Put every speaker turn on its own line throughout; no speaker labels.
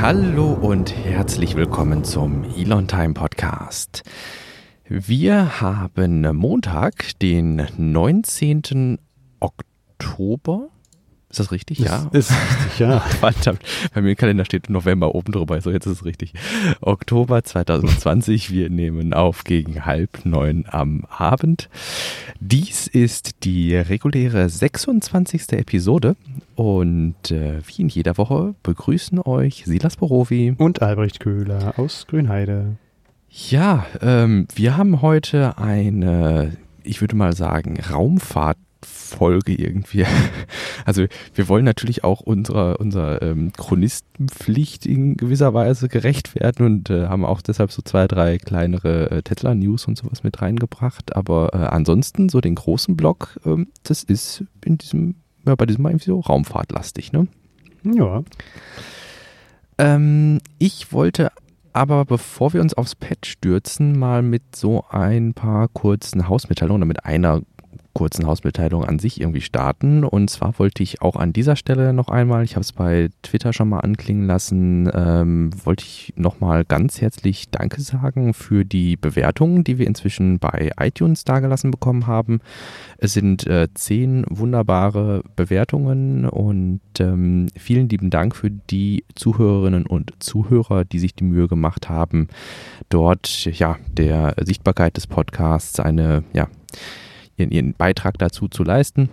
Hallo und herzlich willkommen zum Elon Time Podcast. Wir haben Montag, den 19. Oktober. Ist das richtig?
Ist,
ja.
Ist richtig, ja.
Verdammt. Bei mir im Kalender steht November oben drüber. So, jetzt ist es richtig. Oktober 2020. Wir nehmen auf gegen halb neun am Abend. Dies ist die reguläre 26. Episode. Und äh, wie in jeder Woche begrüßen euch Silas Borowi
und Albrecht Köhler aus Grünheide.
Ja, ähm, wir haben heute eine, ich würde mal sagen, Raumfahrt Folge irgendwie. Also wir wollen natürlich auch unserer, unserer ähm, Chronistenpflicht in gewisser Weise gerecht werden und äh, haben auch deshalb so zwei, drei kleinere äh, Tesla-News und sowas mit reingebracht. Aber äh, ansonsten so den großen Block, ähm, das ist in diesem, ja, bei diesem Mal irgendwie so raumfahrtlastig, ne?
Ja.
Ähm, ich wollte aber bevor wir uns aufs Pad stürzen, mal mit so ein paar kurzen Hausmitteilungen oder mit einer kurzen Hausmitteilung an sich irgendwie starten. Und zwar wollte ich auch an dieser Stelle noch einmal, ich habe es bei Twitter schon mal anklingen lassen, ähm, wollte ich nochmal ganz herzlich Danke sagen für die Bewertungen, die wir inzwischen bei iTunes dargelassen bekommen haben. Es sind äh, zehn wunderbare Bewertungen und ähm, vielen lieben Dank für die Zuhörerinnen und Zuhörer, die sich die Mühe gemacht haben, dort ja der Sichtbarkeit des Podcasts eine ja ihren, ihren Beitrag dazu zu leisten.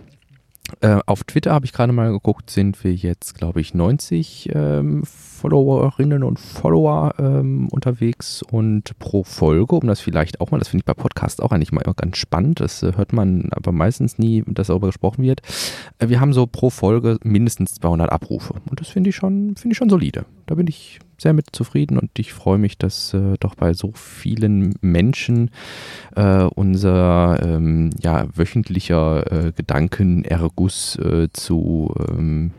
Äh, auf Twitter habe ich gerade mal geguckt, sind wir jetzt, glaube ich, 90 ähm, Followerinnen und Follower ähm, unterwegs und pro Folge, um das vielleicht auch mal, das finde ich bei Podcasts auch eigentlich mal ganz spannend, das äh, hört man aber meistens nie, dass darüber gesprochen wird. Äh, wir haben so pro Folge mindestens 200 Abrufe und das finde ich schon, finde ich schon solide. Da bin ich sehr mit zufrieden und ich freue mich, dass äh, doch bei so vielen Menschen äh, unser ähm, ja, wöchentlicher äh, Gedankenerguss äh, zu, ähm,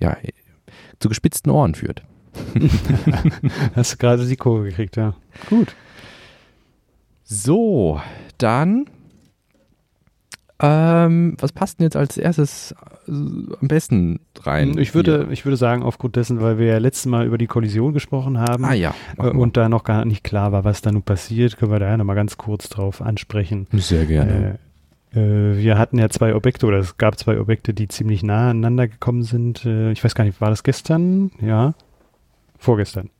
ja, zu gespitzten Ohren führt.
Hast du gerade die Kurve gekriegt, ja. Gut.
So, dann ähm, was passt denn jetzt als erstes äh, am besten rein?
Ich würde, ich würde sagen, aufgrund dessen, weil wir ja letztes Mal über die Kollision gesprochen haben
ah, ja,
äh, und da noch gar nicht klar war, was da nun passiert, können wir da ja nochmal ganz kurz drauf ansprechen.
Sehr gerne.
Äh, äh, wir hatten ja zwei Objekte oder es gab zwei Objekte, die ziemlich nah aneinander gekommen sind. Ich weiß gar nicht, war das gestern? Ja. Vorgestern.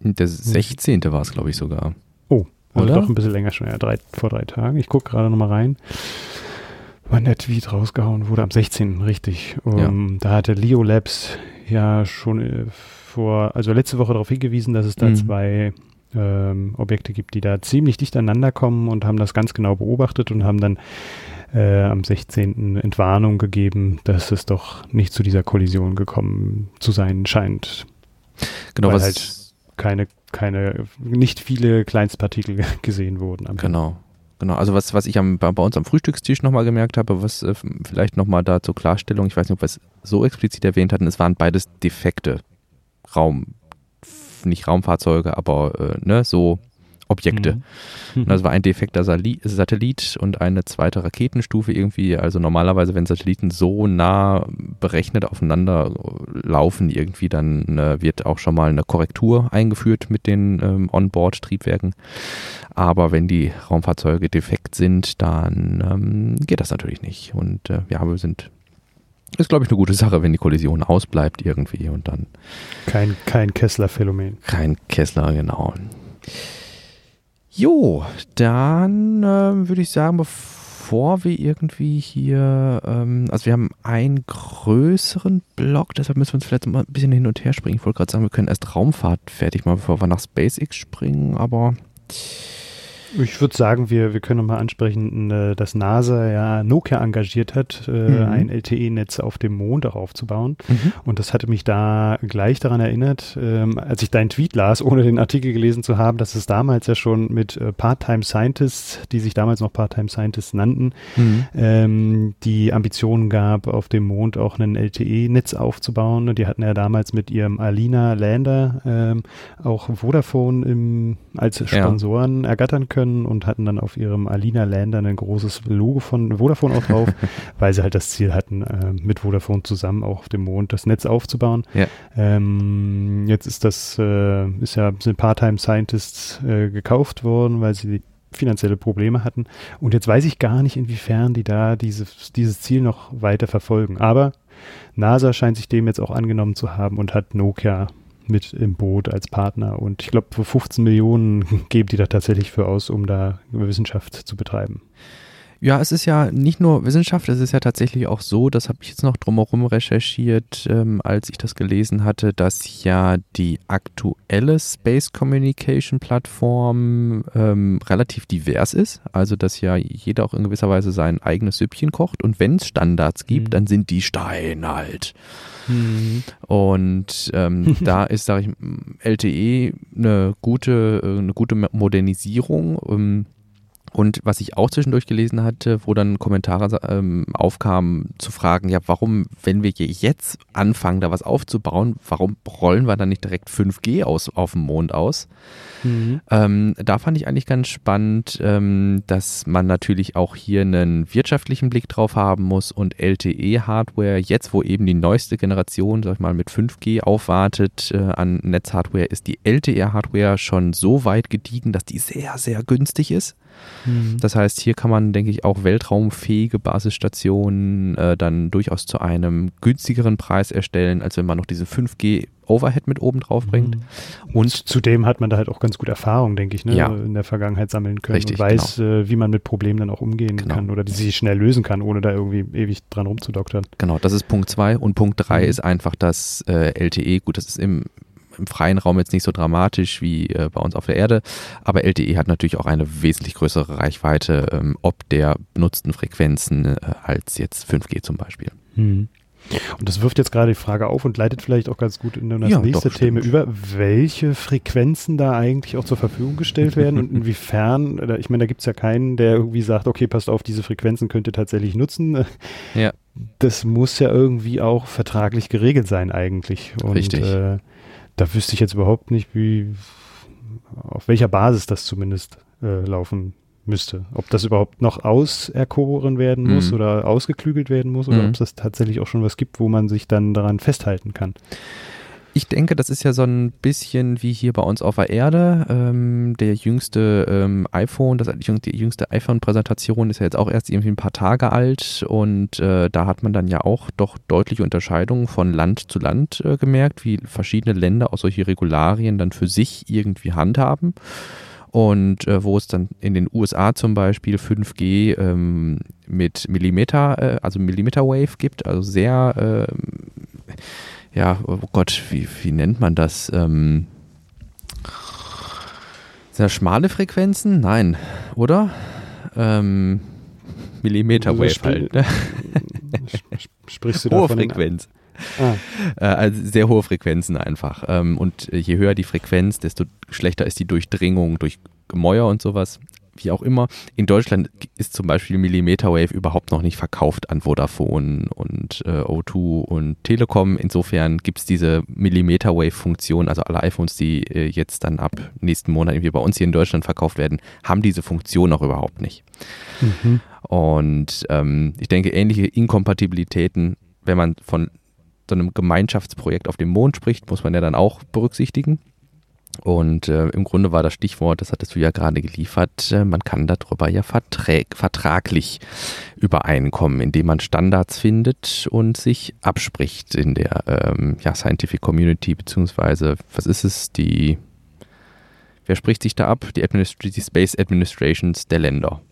Der 16. war es, glaube ich, sogar.
Oh, also Oder? doch ein bisschen länger schon, ja, drei, vor drei Tagen. Ich gucke gerade nochmal rein wann der Tweet rausgehauen wurde, am 16. richtig. Um, ja. Da hatte Leo Labs ja schon äh, vor, also letzte Woche darauf hingewiesen, dass es da mhm. zwei ähm, Objekte gibt, die da ziemlich dicht aneinander kommen und haben das ganz genau beobachtet und haben dann äh, am 16. Entwarnung gegeben, dass es doch nicht zu dieser Kollision gekommen zu sein scheint.
Genau,
Weil
was
halt keine, keine, nicht viele Kleinstpartikel gesehen wurden.
genau. Genau, also was, was ich am, bei, uns am Frühstückstisch nochmal gemerkt habe, was äh, vielleicht nochmal da zur Klarstellung, ich weiß nicht, ob wir es so explizit erwähnt hatten, es waren beides defekte Raum, nicht Raumfahrzeuge, aber äh, ne, so Objekte. Mhm. Das war ein defekter Satellit und eine zweite Raketenstufe irgendwie. Also normalerweise, wenn Satelliten so nah berechnet aufeinander laufen irgendwie, dann äh, wird auch schon mal eine Korrektur eingeführt mit den ähm, Onboard-Triebwerken. Aber wenn die Raumfahrzeuge defekt sind, dann ähm, geht das natürlich nicht. Und äh, ja, wir sind ist, glaube ich, eine gute Sache, wenn die Kollision ausbleibt irgendwie und dann.
Kein, kein Kessler-Phänomen.
Kein Kessler, genau. Jo, dann äh, würde ich sagen, bevor wir irgendwie hier, ähm, also wir haben einen größeren Block, deshalb müssen wir uns vielleicht mal ein bisschen hin und her springen. Ich wollte gerade sagen, wir können erst Raumfahrt fertig machen, bevor wir nach SpaceX springen, aber
ich würde sagen, wir, wir können nochmal ansprechen, äh, dass NASA ja Nokia engagiert hat, äh, mhm. ein LTE-Netz auf dem Mond auch aufzubauen. Mhm. Und das hatte mich da gleich daran erinnert, ähm, als ich deinen Tweet las, ohne den Artikel gelesen zu haben, dass es damals ja schon mit äh, Part-Time Scientists, die sich damals noch Part-Time Scientists nannten, mhm. ähm, die Ambitionen gab, auf dem Mond auch ein LTE-Netz aufzubauen. Und die hatten ja damals mit ihrem Alina Lander ähm, auch Vodafone im, als Sponsoren ja. ergattern können können und hatten dann auf ihrem Alina Lander ein großes Logo von Vodafone auch drauf, weil sie halt das Ziel hatten, äh, mit Vodafone zusammen auch auf dem Mond das Netz aufzubauen. Ja. Ähm, jetzt ist das, äh, ist ja, sind Part-Time Scientists äh, gekauft worden, weil sie finanzielle Probleme hatten. Und jetzt weiß ich gar nicht, inwiefern die da dieses, dieses Ziel noch weiter verfolgen. Aber NASA scheint sich dem jetzt auch angenommen zu haben und hat Nokia mit im Boot als Partner. Und ich glaube, für 15 Millionen geben die da tatsächlich für aus, um da Wissenschaft zu betreiben.
Ja, es ist ja nicht nur Wissenschaft, es ist ja tatsächlich auch so, das habe ich jetzt noch drumherum recherchiert, ähm, als ich das gelesen hatte, dass ja die aktuelle Space Communication Plattform ähm, relativ divers ist. Also, dass ja jeder auch in gewisser Weise sein eigenes Süppchen kocht und wenn es Standards gibt, mhm. dann sind die steinalt. Mhm. Und ähm, da ist, sage ich, LTE eine gute, äh, eine gute Modernisierung. Und was ich auch zwischendurch gelesen hatte, wo dann Kommentare ähm, aufkamen, zu fragen, ja, warum, wenn wir jetzt anfangen, da was aufzubauen, warum rollen wir dann nicht direkt 5G aus, auf dem Mond aus? Mhm. Ähm, da fand ich eigentlich ganz spannend, ähm, dass man natürlich auch hier einen wirtschaftlichen Blick drauf haben muss und LTE-Hardware, jetzt wo eben die neueste Generation, sag ich mal, mit 5G aufwartet äh, an Netzhardware, ist die LTE-Hardware schon so weit gediegen, dass die sehr, sehr günstig ist. Mhm. Das heißt, hier kann man, denke ich, auch weltraumfähige Basisstationen äh, dann durchaus zu einem günstigeren Preis erstellen, als wenn man noch diese 5G Overhead mit oben drauf bringt.
Mhm. Und zudem hat man da halt auch ganz gut Erfahrung, denke ich, ne? ja. in der Vergangenheit sammeln können Richtig, und weiß, genau. äh, wie man mit Problemen dann auch umgehen genau. kann oder die sich schnell lösen kann, ohne da irgendwie ewig dran rumzudoktern.
Genau, das ist Punkt 2 und Punkt 3 mhm. ist einfach das äh, LTE. Gut, das ist im im freien Raum jetzt nicht so dramatisch wie äh, bei uns auf der Erde, aber LTE hat natürlich auch eine wesentlich größere Reichweite ähm, ob der benutzten Frequenzen äh, als jetzt 5G zum Beispiel.
Hm. Und das wirft jetzt gerade die Frage auf und leitet vielleicht auch ganz gut in das ja, nächste doch, Thema über, welche Frequenzen da eigentlich auch zur Verfügung gestellt werden und inwiefern, ich meine, da gibt es ja keinen, der irgendwie sagt, okay, passt auf, diese Frequenzen könnt ihr tatsächlich nutzen. Ja. Das muss ja irgendwie auch vertraglich geregelt sein eigentlich. Und,
Richtig. Äh,
da wüsste ich jetzt überhaupt nicht, wie, auf welcher Basis das zumindest äh, laufen müsste. Ob das überhaupt noch auserkoren werden muss mhm. oder ausgeklügelt werden muss oder mhm. ob es das tatsächlich auch schon was gibt, wo man sich dann daran festhalten kann.
Ich denke, das ist ja so ein bisschen wie hier bei uns auf der Erde. Ähm, der jüngste ähm, iPhone, das, die jüngste iPhone-Präsentation ist ja jetzt auch erst irgendwie ein paar Tage alt und äh, da hat man dann ja auch doch deutliche Unterscheidungen von Land zu Land äh, gemerkt, wie verschiedene Länder auch solche Regularien dann für sich irgendwie handhaben. Und äh, wo es dann in den USA zum Beispiel 5G ähm, mit Millimeter, äh, also Millimeter Wave gibt, also sehr äh, ja, oh Gott, wie, wie nennt man das? Ähm, sind das schmale Frequenzen? Nein, oder? Ähm, Millimeter Wave also halt. Ne?
Sprichst du
Hohe Frequenz. Ah. Äh, also sehr hohe Frequenzen einfach. Ähm, und je höher die Frequenz, desto schlechter ist die Durchdringung durch Gemäuer und sowas wie auch immer. In Deutschland ist zum Beispiel Millimeter Wave überhaupt noch nicht verkauft an Vodafone und äh, O2 und Telekom. Insofern gibt es diese Millimeter Wave-Funktion, also alle iPhones, die äh, jetzt dann ab nächsten Monat irgendwie bei uns hier in Deutschland verkauft werden, haben diese Funktion noch überhaupt nicht. Mhm. Und ähm, ich denke, ähnliche Inkompatibilitäten, wenn man von so einem Gemeinschaftsprojekt auf dem Mond spricht, muss man ja dann auch berücksichtigen. Und äh, im Grunde war das Stichwort, das hattest du ja gerade geliefert, äh, man kann darüber ja verträg, vertraglich übereinkommen, indem man Standards findet und sich abspricht in der ähm, ja, Scientific Community, beziehungsweise, was ist es, die, wer spricht sich da ab? Die, Administ die Space Administrations der Länder,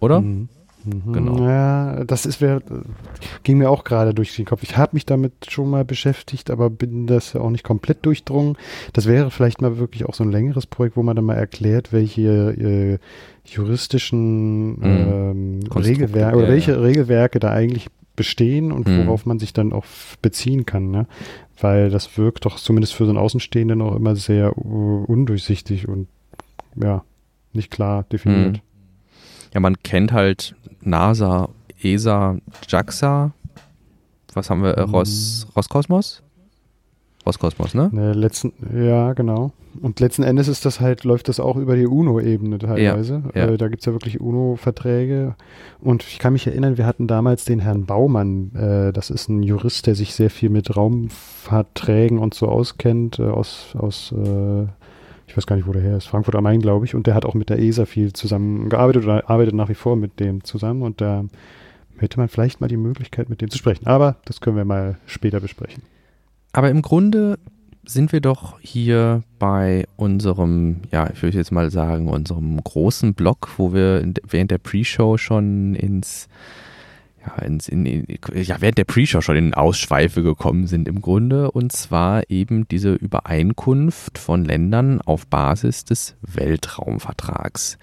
oder? Mhm.
Mhm. Genau. Ja, das ist wär, ging mir auch gerade durch den Kopf. Ich habe mich damit schon mal beschäftigt, aber bin das ja auch nicht komplett durchdrungen. Das wäre vielleicht mal wirklich auch so ein längeres Projekt, wo man dann mal erklärt, welche äh, juristischen mhm. ähm, Regelwerke oder welche ja. Regelwerke da eigentlich bestehen und mhm. worauf man sich dann auch beziehen kann, ne? Weil das wirkt doch zumindest für so einen Außenstehenden auch immer sehr uh, undurchsichtig und ja, nicht klar definiert. Mhm.
Ja, man kennt halt NASA, ESA, JAXA. Was haben wir? Äh, Ros, Roskosmos? Roskosmos, ne?
ne letzten, ja, genau. Und letzten Endes ist das halt, läuft das auch über die UNO-Ebene teilweise. Ja, ja. Äh, da gibt es ja wirklich UNO-Verträge. Und ich kann mich erinnern, wir hatten damals den Herrn Baumann, äh, das ist ein Jurist, der sich sehr viel mit Raumverträgen und so auskennt, äh, aus, aus äh, ich weiß gar nicht, wo der her ist, Frankfurt am Main, glaube ich. Und der hat auch mit der ESA viel zusammengearbeitet oder arbeitet nach wie vor mit dem zusammen. Und da hätte man vielleicht mal die Möglichkeit, mit dem zu sprechen. Aber das können wir mal später besprechen.
Aber im Grunde sind wir doch hier bei unserem, ja, ich würde jetzt mal sagen, unserem großen Blog, wo wir während der Pre-Show schon ins, ja, in, in, ja, während der Pre-Show schon in Ausschweife gekommen sind im Grunde. Und zwar eben diese Übereinkunft von Ländern auf Basis des Weltraumvertrags.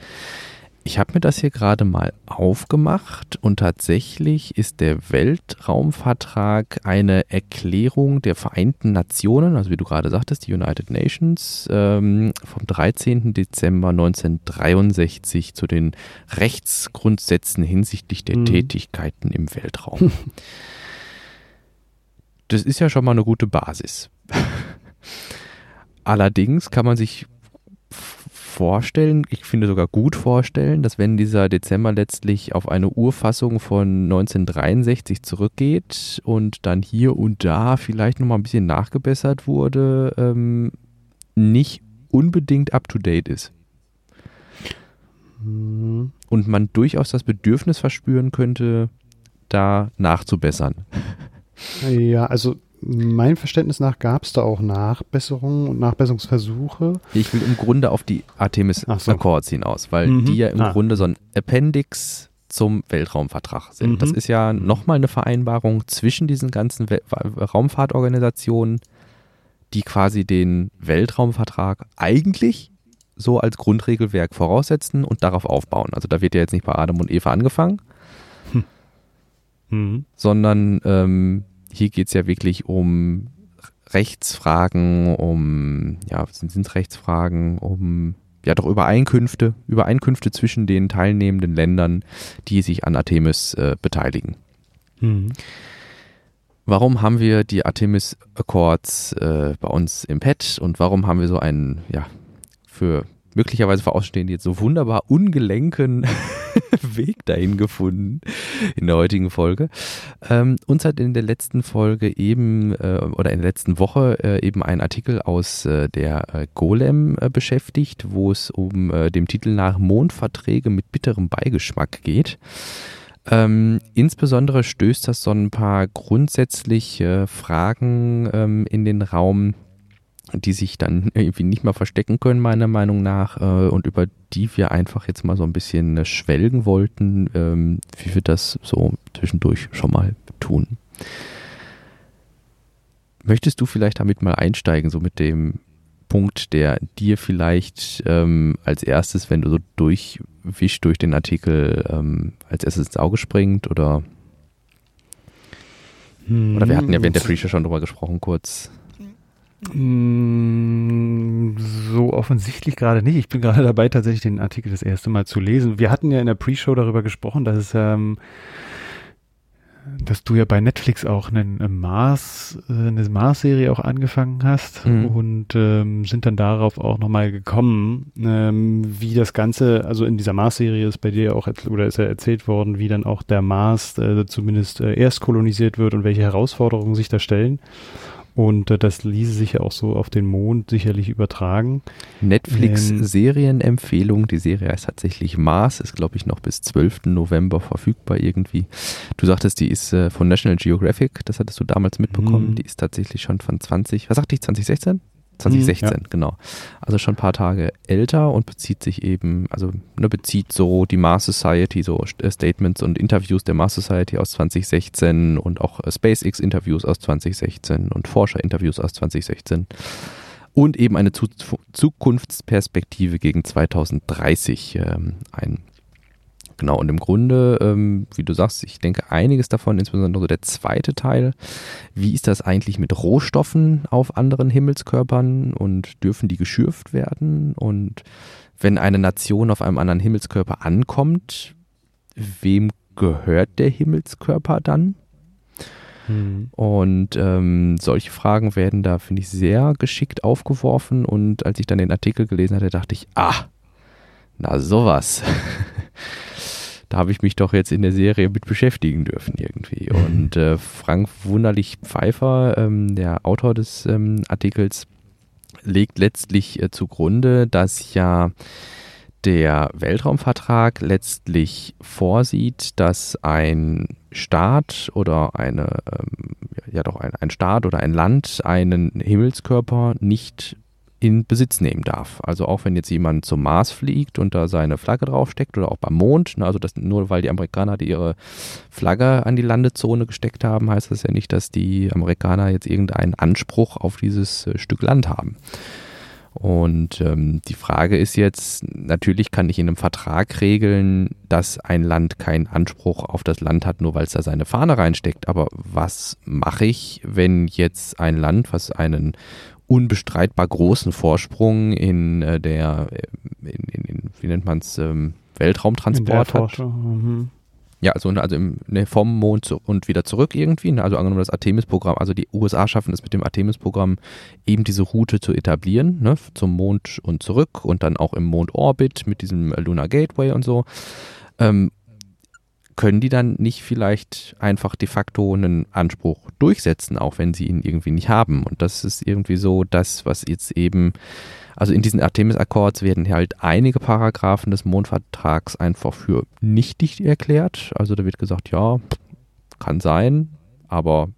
Ich habe mir das hier gerade mal aufgemacht und tatsächlich ist der Weltraumvertrag eine Erklärung der Vereinten Nationen, also wie du gerade sagtest, die United Nations, ähm, vom 13. Dezember 1963 zu den Rechtsgrundsätzen hinsichtlich der mhm. Tätigkeiten im Weltraum. das ist ja schon mal eine gute Basis. Allerdings kann man sich vorstellen, ich finde sogar gut vorstellen, dass wenn dieser Dezember letztlich auf eine Urfassung von 1963 zurückgeht und dann hier und da vielleicht nochmal ein bisschen nachgebessert wurde, ähm, nicht unbedingt up-to-date ist. Mhm. Und man durchaus das Bedürfnis verspüren könnte, da nachzubessern.
Ja, also meinem Verständnis nach gab es da auch Nachbesserungen und Nachbesserungsversuche.
Ich will im Grunde auf die Artemis so. Accords hinaus, weil mhm. die ja im ah. Grunde so ein Appendix zum Weltraumvertrag sind. Mhm. Das ist ja nochmal eine Vereinbarung zwischen diesen ganzen We Raumfahrtorganisationen, die quasi den Weltraumvertrag eigentlich so als Grundregelwerk voraussetzen und darauf aufbauen. Also da wird ja jetzt nicht bei Adam und Eva angefangen, hm. mhm. sondern ähm, hier geht es ja wirklich um Rechtsfragen, um, ja, sind es Rechtsfragen, um, ja, doch Übereinkünfte, Übereinkünfte zwischen den teilnehmenden Ländern, die sich an Artemis äh, beteiligen. Mhm. Warum haben wir die Artemis Accords äh, bei uns im Pad und warum haben wir so einen, ja, für möglicherweise für Ausstehende jetzt so wunderbar ungelenken Weg dahin gefunden in der heutigen Folge. Ähm, uns hat in der letzten Folge eben äh, oder in der letzten Woche äh, eben ein Artikel aus äh, der äh, Golem äh, beschäftigt, wo es um äh, dem Titel nach Mondverträge mit bitterem Beigeschmack geht. Ähm, insbesondere stößt das so ein paar grundsätzliche Fragen ähm, in den Raum, die sich dann irgendwie nicht mehr verstecken können, meiner Meinung nach, äh, und über die wir einfach jetzt mal so ein bisschen äh, schwelgen wollten, ähm, wie wir das so zwischendurch schon mal tun. Möchtest du vielleicht damit mal einsteigen, so mit dem Punkt, der dir vielleicht ähm, als erstes, wenn du so durchwischst durch den Artikel, ähm, als erstes ins Auge springt oder? Oder wir hatten ja während der Pre-Show schon drüber gesprochen, kurz.
Mm, so offensichtlich gerade nicht. Ich bin gerade dabei, tatsächlich den Artikel das erste Mal zu lesen. Wir hatten ja in der Pre-Show darüber gesprochen, dass es, ähm, dass du ja bei Netflix auch einen, einen Mars, äh, eine Mars-Serie auch angefangen hast mhm. und ähm, sind dann darauf auch nochmal gekommen, ähm, wie das Ganze, also in dieser Mars-Serie ist bei dir auch, oder ist ja erzählt worden, wie dann auch der Mars äh, zumindest äh, erst kolonisiert wird und welche Herausforderungen sich da stellen. Und äh, das ließe sich ja auch so auf den Mond sicherlich übertragen.
Netflix-Serienempfehlung. Die Serie heißt tatsächlich Mars, ist glaube ich noch bis 12. November verfügbar irgendwie. Du sagtest, die ist äh, von National Geographic, das hattest du damals mitbekommen. Mhm. Die ist tatsächlich schon von 20, was sagte ich, 2016? 2016, mhm, ja. genau. Also schon ein paar Tage älter und bezieht sich eben, also ne, bezieht so die Mars Society, so äh, Statements und Interviews der Mars Society aus 2016 und auch äh, SpaceX-Interviews aus 2016 und Forscher-Interviews aus 2016 und eben eine Zukunftsperspektive gegen 2030 ähm, ein Genau, und im Grunde, ähm, wie du sagst, ich denke einiges davon, insbesondere der zweite Teil, wie ist das eigentlich mit Rohstoffen auf anderen Himmelskörpern und dürfen die geschürft werden? Und wenn eine Nation auf einem anderen Himmelskörper ankommt, wem gehört der Himmelskörper dann? Mhm. Und ähm, solche Fragen werden da, finde ich, sehr geschickt aufgeworfen. Und als ich dann den Artikel gelesen hatte, dachte ich, ah, na sowas. da habe ich mich doch jetzt in der Serie mit beschäftigen dürfen irgendwie. Und äh, Frank Wunderlich Pfeiffer, ähm, der Autor des ähm, Artikels, legt letztlich äh, zugrunde, dass ja der Weltraumvertrag letztlich vorsieht, dass ein Staat oder eine, ähm, ja doch ein, ein Staat oder ein Land einen Himmelskörper nicht in Besitz nehmen darf. Also auch wenn jetzt jemand zum Mars fliegt und da seine Flagge draufsteckt oder auch beim Mond, ne, also das, nur weil die Amerikaner die ihre Flagge an die Landezone gesteckt haben, heißt das ja nicht, dass die Amerikaner jetzt irgendeinen Anspruch auf dieses äh, Stück Land haben. Und ähm, die Frage ist jetzt, natürlich kann ich in einem Vertrag regeln, dass ein Land keinen Anspruch auf das Land hat, nur weil es da seine Fahne reinsteckt. Aber was mache ich, wenn jetzt ein Land, was einen unbestreitbar großen Vorsprung in äh, der, äh, in, in, in, wie nennt man es, ähm, Weltraumtransport hat. Mhm. Ja, also, also im, ne, vom Mond zu, und wieder zurück irgendwie. Ne? Also angenommen das Artemis-Programm, also die USA schaffen es mit dem Artemis-Programm eben diese Route zu etablieren, ne? zum Mond und zurück und dann auch im Mondorbit mit diesem Lunar Gateway und so. Ähm, können die dann nicht vielleicht einfach de facto einen Anspruch durchsetzen, auch wenn sie ihn irgendwie nicht haben? Und das ist irgendwie so das, was jetzt eben, also in diesen Artemis-Akkords werden halt einige Paragraphen des Mondvertrags einfach für nichtig erklärt. Also da wird gesagt, ja, kann sein, aber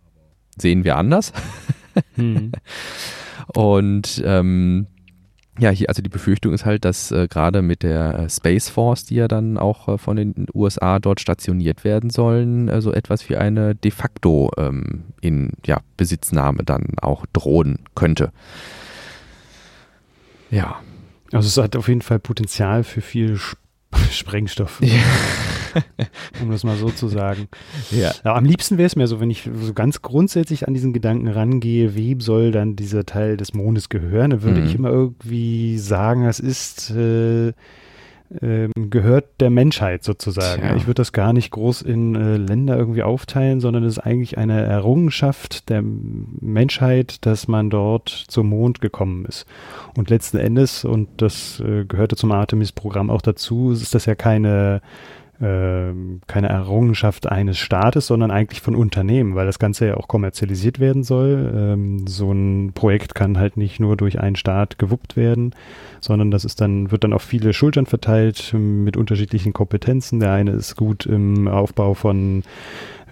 sehen wir anders. Hm. Und ähm, ja, hier, also die Befürchtung ist halt, dass äh, gerade mit der äh, Space Force, die ja dann auch äh, von den USA dort stationiert werden sollen, äh, so etwas wie eine de facto ähm, in ja, Besitznahme dann auch drohen könnte.
Ja. Also es hat auf jeden Fall Potenzial für viel Sp Sprengstoff. Ja. um das mal so zu sagen. Ja. ja am liebsten wäre es mir so, wenn ich so ganz grundsätzlich an diesen Gedanken rangehe, wem soll dann dieser Teil des Mondes gehören, dann würde mhm. ich immer irgendwie sagen, das ist äh, ähm, gehört der Menschheit sozusagen. Tja. Ich würde das gar nicht groß in äh, Länder irgendwie aufteilen, sondern es ist eigentlich eine Errungenschaft der Menschheit, dass man dort zum Mond gekommen ist. Und letzten Endes, und das äh, gehörte zum Artemis-Programm auch dazu, ist das ja keine keine Errungenschaft eines Staates, sondern eigentlich von Unternehmen, weil das Ganze ja auch kommerzialisiert werden soll. Ähm, so ein Projekt kann halt nicht nur durch einen Staat gewuppt werden, sondern das ist dann, wird dann auf viele Schultern verteilt mit unterschiedlichen Kompetenzen. Der eine ist gut im Aufbau von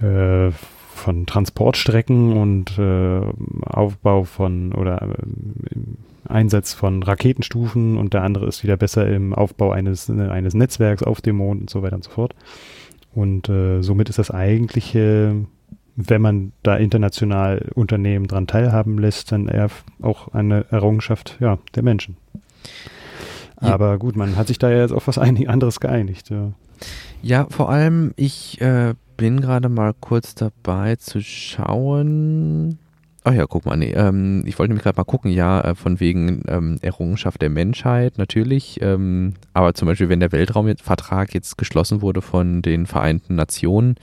äh, von Transportstrecken und äh, Aufbau von oder äh, Einsatz von Raketenstufen und der andere ist wieder besser im Aufbau eines, eines Netzwerks auf dem Mond und so weiter und so fort. Und äh, somit ist das eigentliche, wenn man da international Unternehmen dran teilhaben lässt, dann eher auch eine Errungenschaft ja, der Menschen. Ja. Aber gut, man hat sich da ja jetzt auf was anderes geeinigt. Ja,
ja vor allem, ich äh, bin gerade mal kurz dabei zu schauen. Ach ja, guck mal, nee, ähm, ich wollte nämlich gerade mal gucken, ja, äh, von wegen ähm, Errungenschaft der Menschheit natürlich, ähm, aber zum Beispiel, wenn der Weltraumvertrag jetzt geschlossen wurde von den Vereinten Nationen,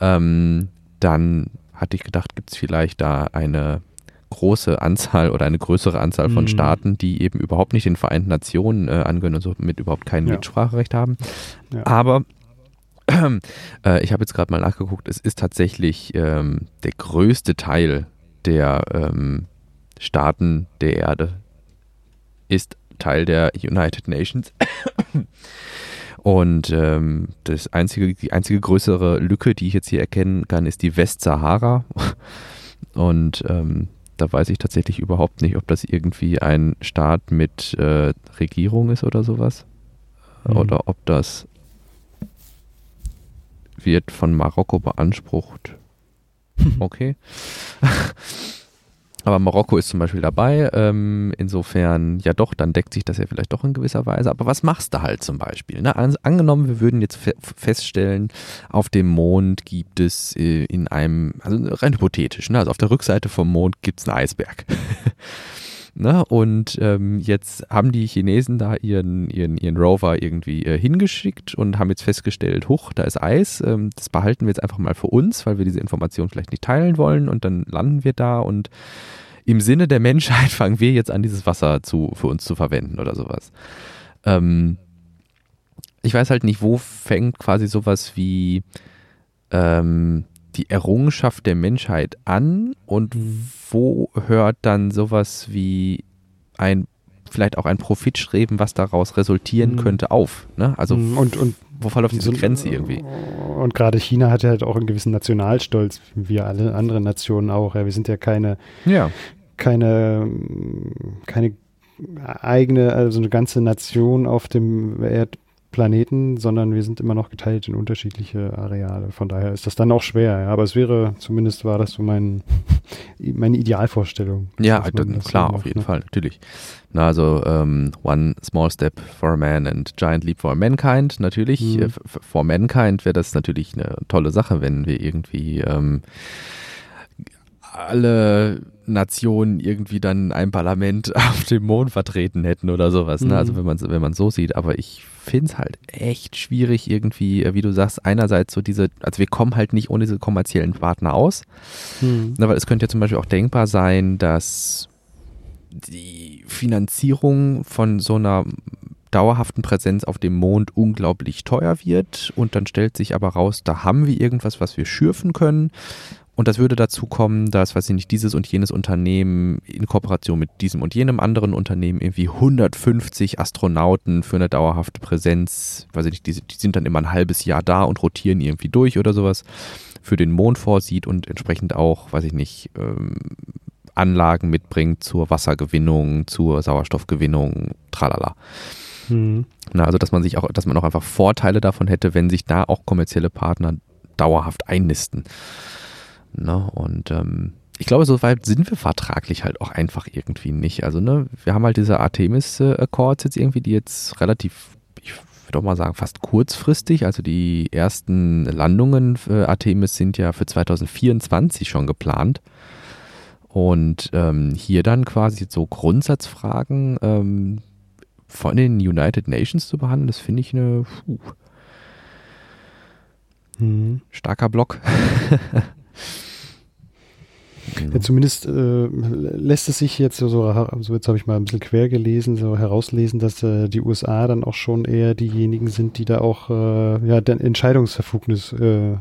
ähm, dann hatte ich gedacht, gibt es vielleicht da eine große Anzahl oder eine größere Anzahl von mhm. Staaten, die eben überhaupt nicht den Vereinten Nationen äh, angehören und somit überhaupt kein ja. Mitspracherecht haben. Ja. Aber äh, ich habe jetzt gerade mal nachgeguckt, es ist tatsächlich ähm, der größte Teil der ähm, Staaten der Erde ist Teil der United Nations. Und ähm, das einzige, die einzige größere Lücke, die ich jetzt hier erkennen kann, ist die Westsahara. Und ähm, da weiß ich tatsächlich überhaupt nicht, ob das irgendwie ein Staat mit äh, Regierung ist oder sowas. Mhm. Oder ob das wird von Marokko beansprucht. Okay. Aber Marokko ist zum Beispiel dabei. Ähm, insofern, ja doch, dann deckt sich das ja vielleicht doch in gewisser Weise. Aber was machst du halt zum Beispiel? Ne? Also, angenommen, wir würden jetzt fe feststellen, auf dem Mond gibt es äh, in einem, also rein hypothetisch, ne? also auf der Rückseite vom Mond gibt es einen Eisberg. Ne? Und ähm, jetzt haben die Chinesen da ihren, ihren, ihren Rover irgendwie äh, hingeschickt und haben jetzt festgestellt, huch, da ist Eis, ähm, das behalten wir jetzt einfach mal für uns, weil wir diese Information vielleicht nicht teilen wollen und dann landen wir da und im Sinne der Menschheit fangen wir jetzt an, dieses Wasser zu, für uns zu verwenden oder sowas. Ähm, ich weiß halt nicht, wo fängt quasi sowas wie ähm, die Errungenschaft der Menschheit an und wo hört dann sowas wie ein vielleicht auch ein Profitstreben, was daraus resultieren mhm. könnte, auf. Ne? Also
mhm. und, und
wo verläuft diese so, Grenze irgendwie?
Und gerade China hat ja halt auch einen gewissen Nationalstolz, wie alle anderen Nationen auch. Ja, wir sind ja keine,
ja.
keine, keine eigene, also eine ganze Nation auf dem Erd, Planeten, sondern wir sind immer noch geteilt in unterschiedliche Areale. Von daher ist das dann auch schwer. Ja. Aber es wäre, zumindest war das so mein, meine Idealvorstellung.
Ja, dann, klar, so auf jeden ne? Fall, natürlich. Na, also um, ähm, One Small Step for a Man and Giant Leap for Mankind, natürlich. Mhm. Äh, for Mankind wäre das natürlich eine tolle Sache, wenn wir irgendwie ähm, alle Nationen irgendwie dann ein Parlament auf dem Mond vertreten hätten oder sowas. Ne? Also mhm. wenn man wenn man so sieht. Aber ich finde es halt echt schwierig irgendwie, äh, wie du sagst, einerseits so diese, also wir kommen halt nicht ohne diese kommerziellen Partner aus. Mhm. weil es könnte ja zum Beispiel auch denkbar sein, dass die Finanzierung von so einer dauerhaften Präsenz auf dem Mond unglaublich teuer wird und dann stellt sich aber raus, da haben wir irgendwas, was wir schürfen können und das würde dazu kommen, dass, weiß ich nicht, dieses und jenes Unternehmen in Kooperation mit diesem und jenem anderen Unternehmen irgendwie 150 Astronauten für eine dauerhafte Präsenz, weiß ich nicht, die, die sind dann immer ein halbes Jahr da und rotieren irgendwie durch oder sowas, für den Mond vorsieht und entsprechend auch, weiß ich nicht, ähm, Anlagen mitbringt zur Wassergewinnung, zur Sauerstoffgewinnung, tralala. Mhm. Na, also dass man sich auch, dass man auch einfach Vorteile davon hätte, wenn sich da auch kommerzielle Partner dauerhaft einnisten. Ne? Und ähm, ich glaube, so weit sind wir vertraglich halt auch einfach irgendwie nicht. Also, ne, wir haben halt diese Artemis Accords jetzt irgendwie, die jetzt relativ, ich würde auch mal sagen, fast kurzfristig, also die ersten Landungen für Artemis sind ja für 2024 schon geplant. Und ähm, hier dann quasi so Grundsatzfragen ähm, von den United Nations zu behandeln, das finde ich eine puh, mhm. starker Block.
Genau. Ja, zumindest äh, lässt es sich jetzt so, so also jetzt habe ich mal ein bisschen quer gelesen, so herauslesen, dass äh, die USA dann auch schon eher diejenigen sind, die da auch äh, ja, Entscheidungsbefugnis, äh,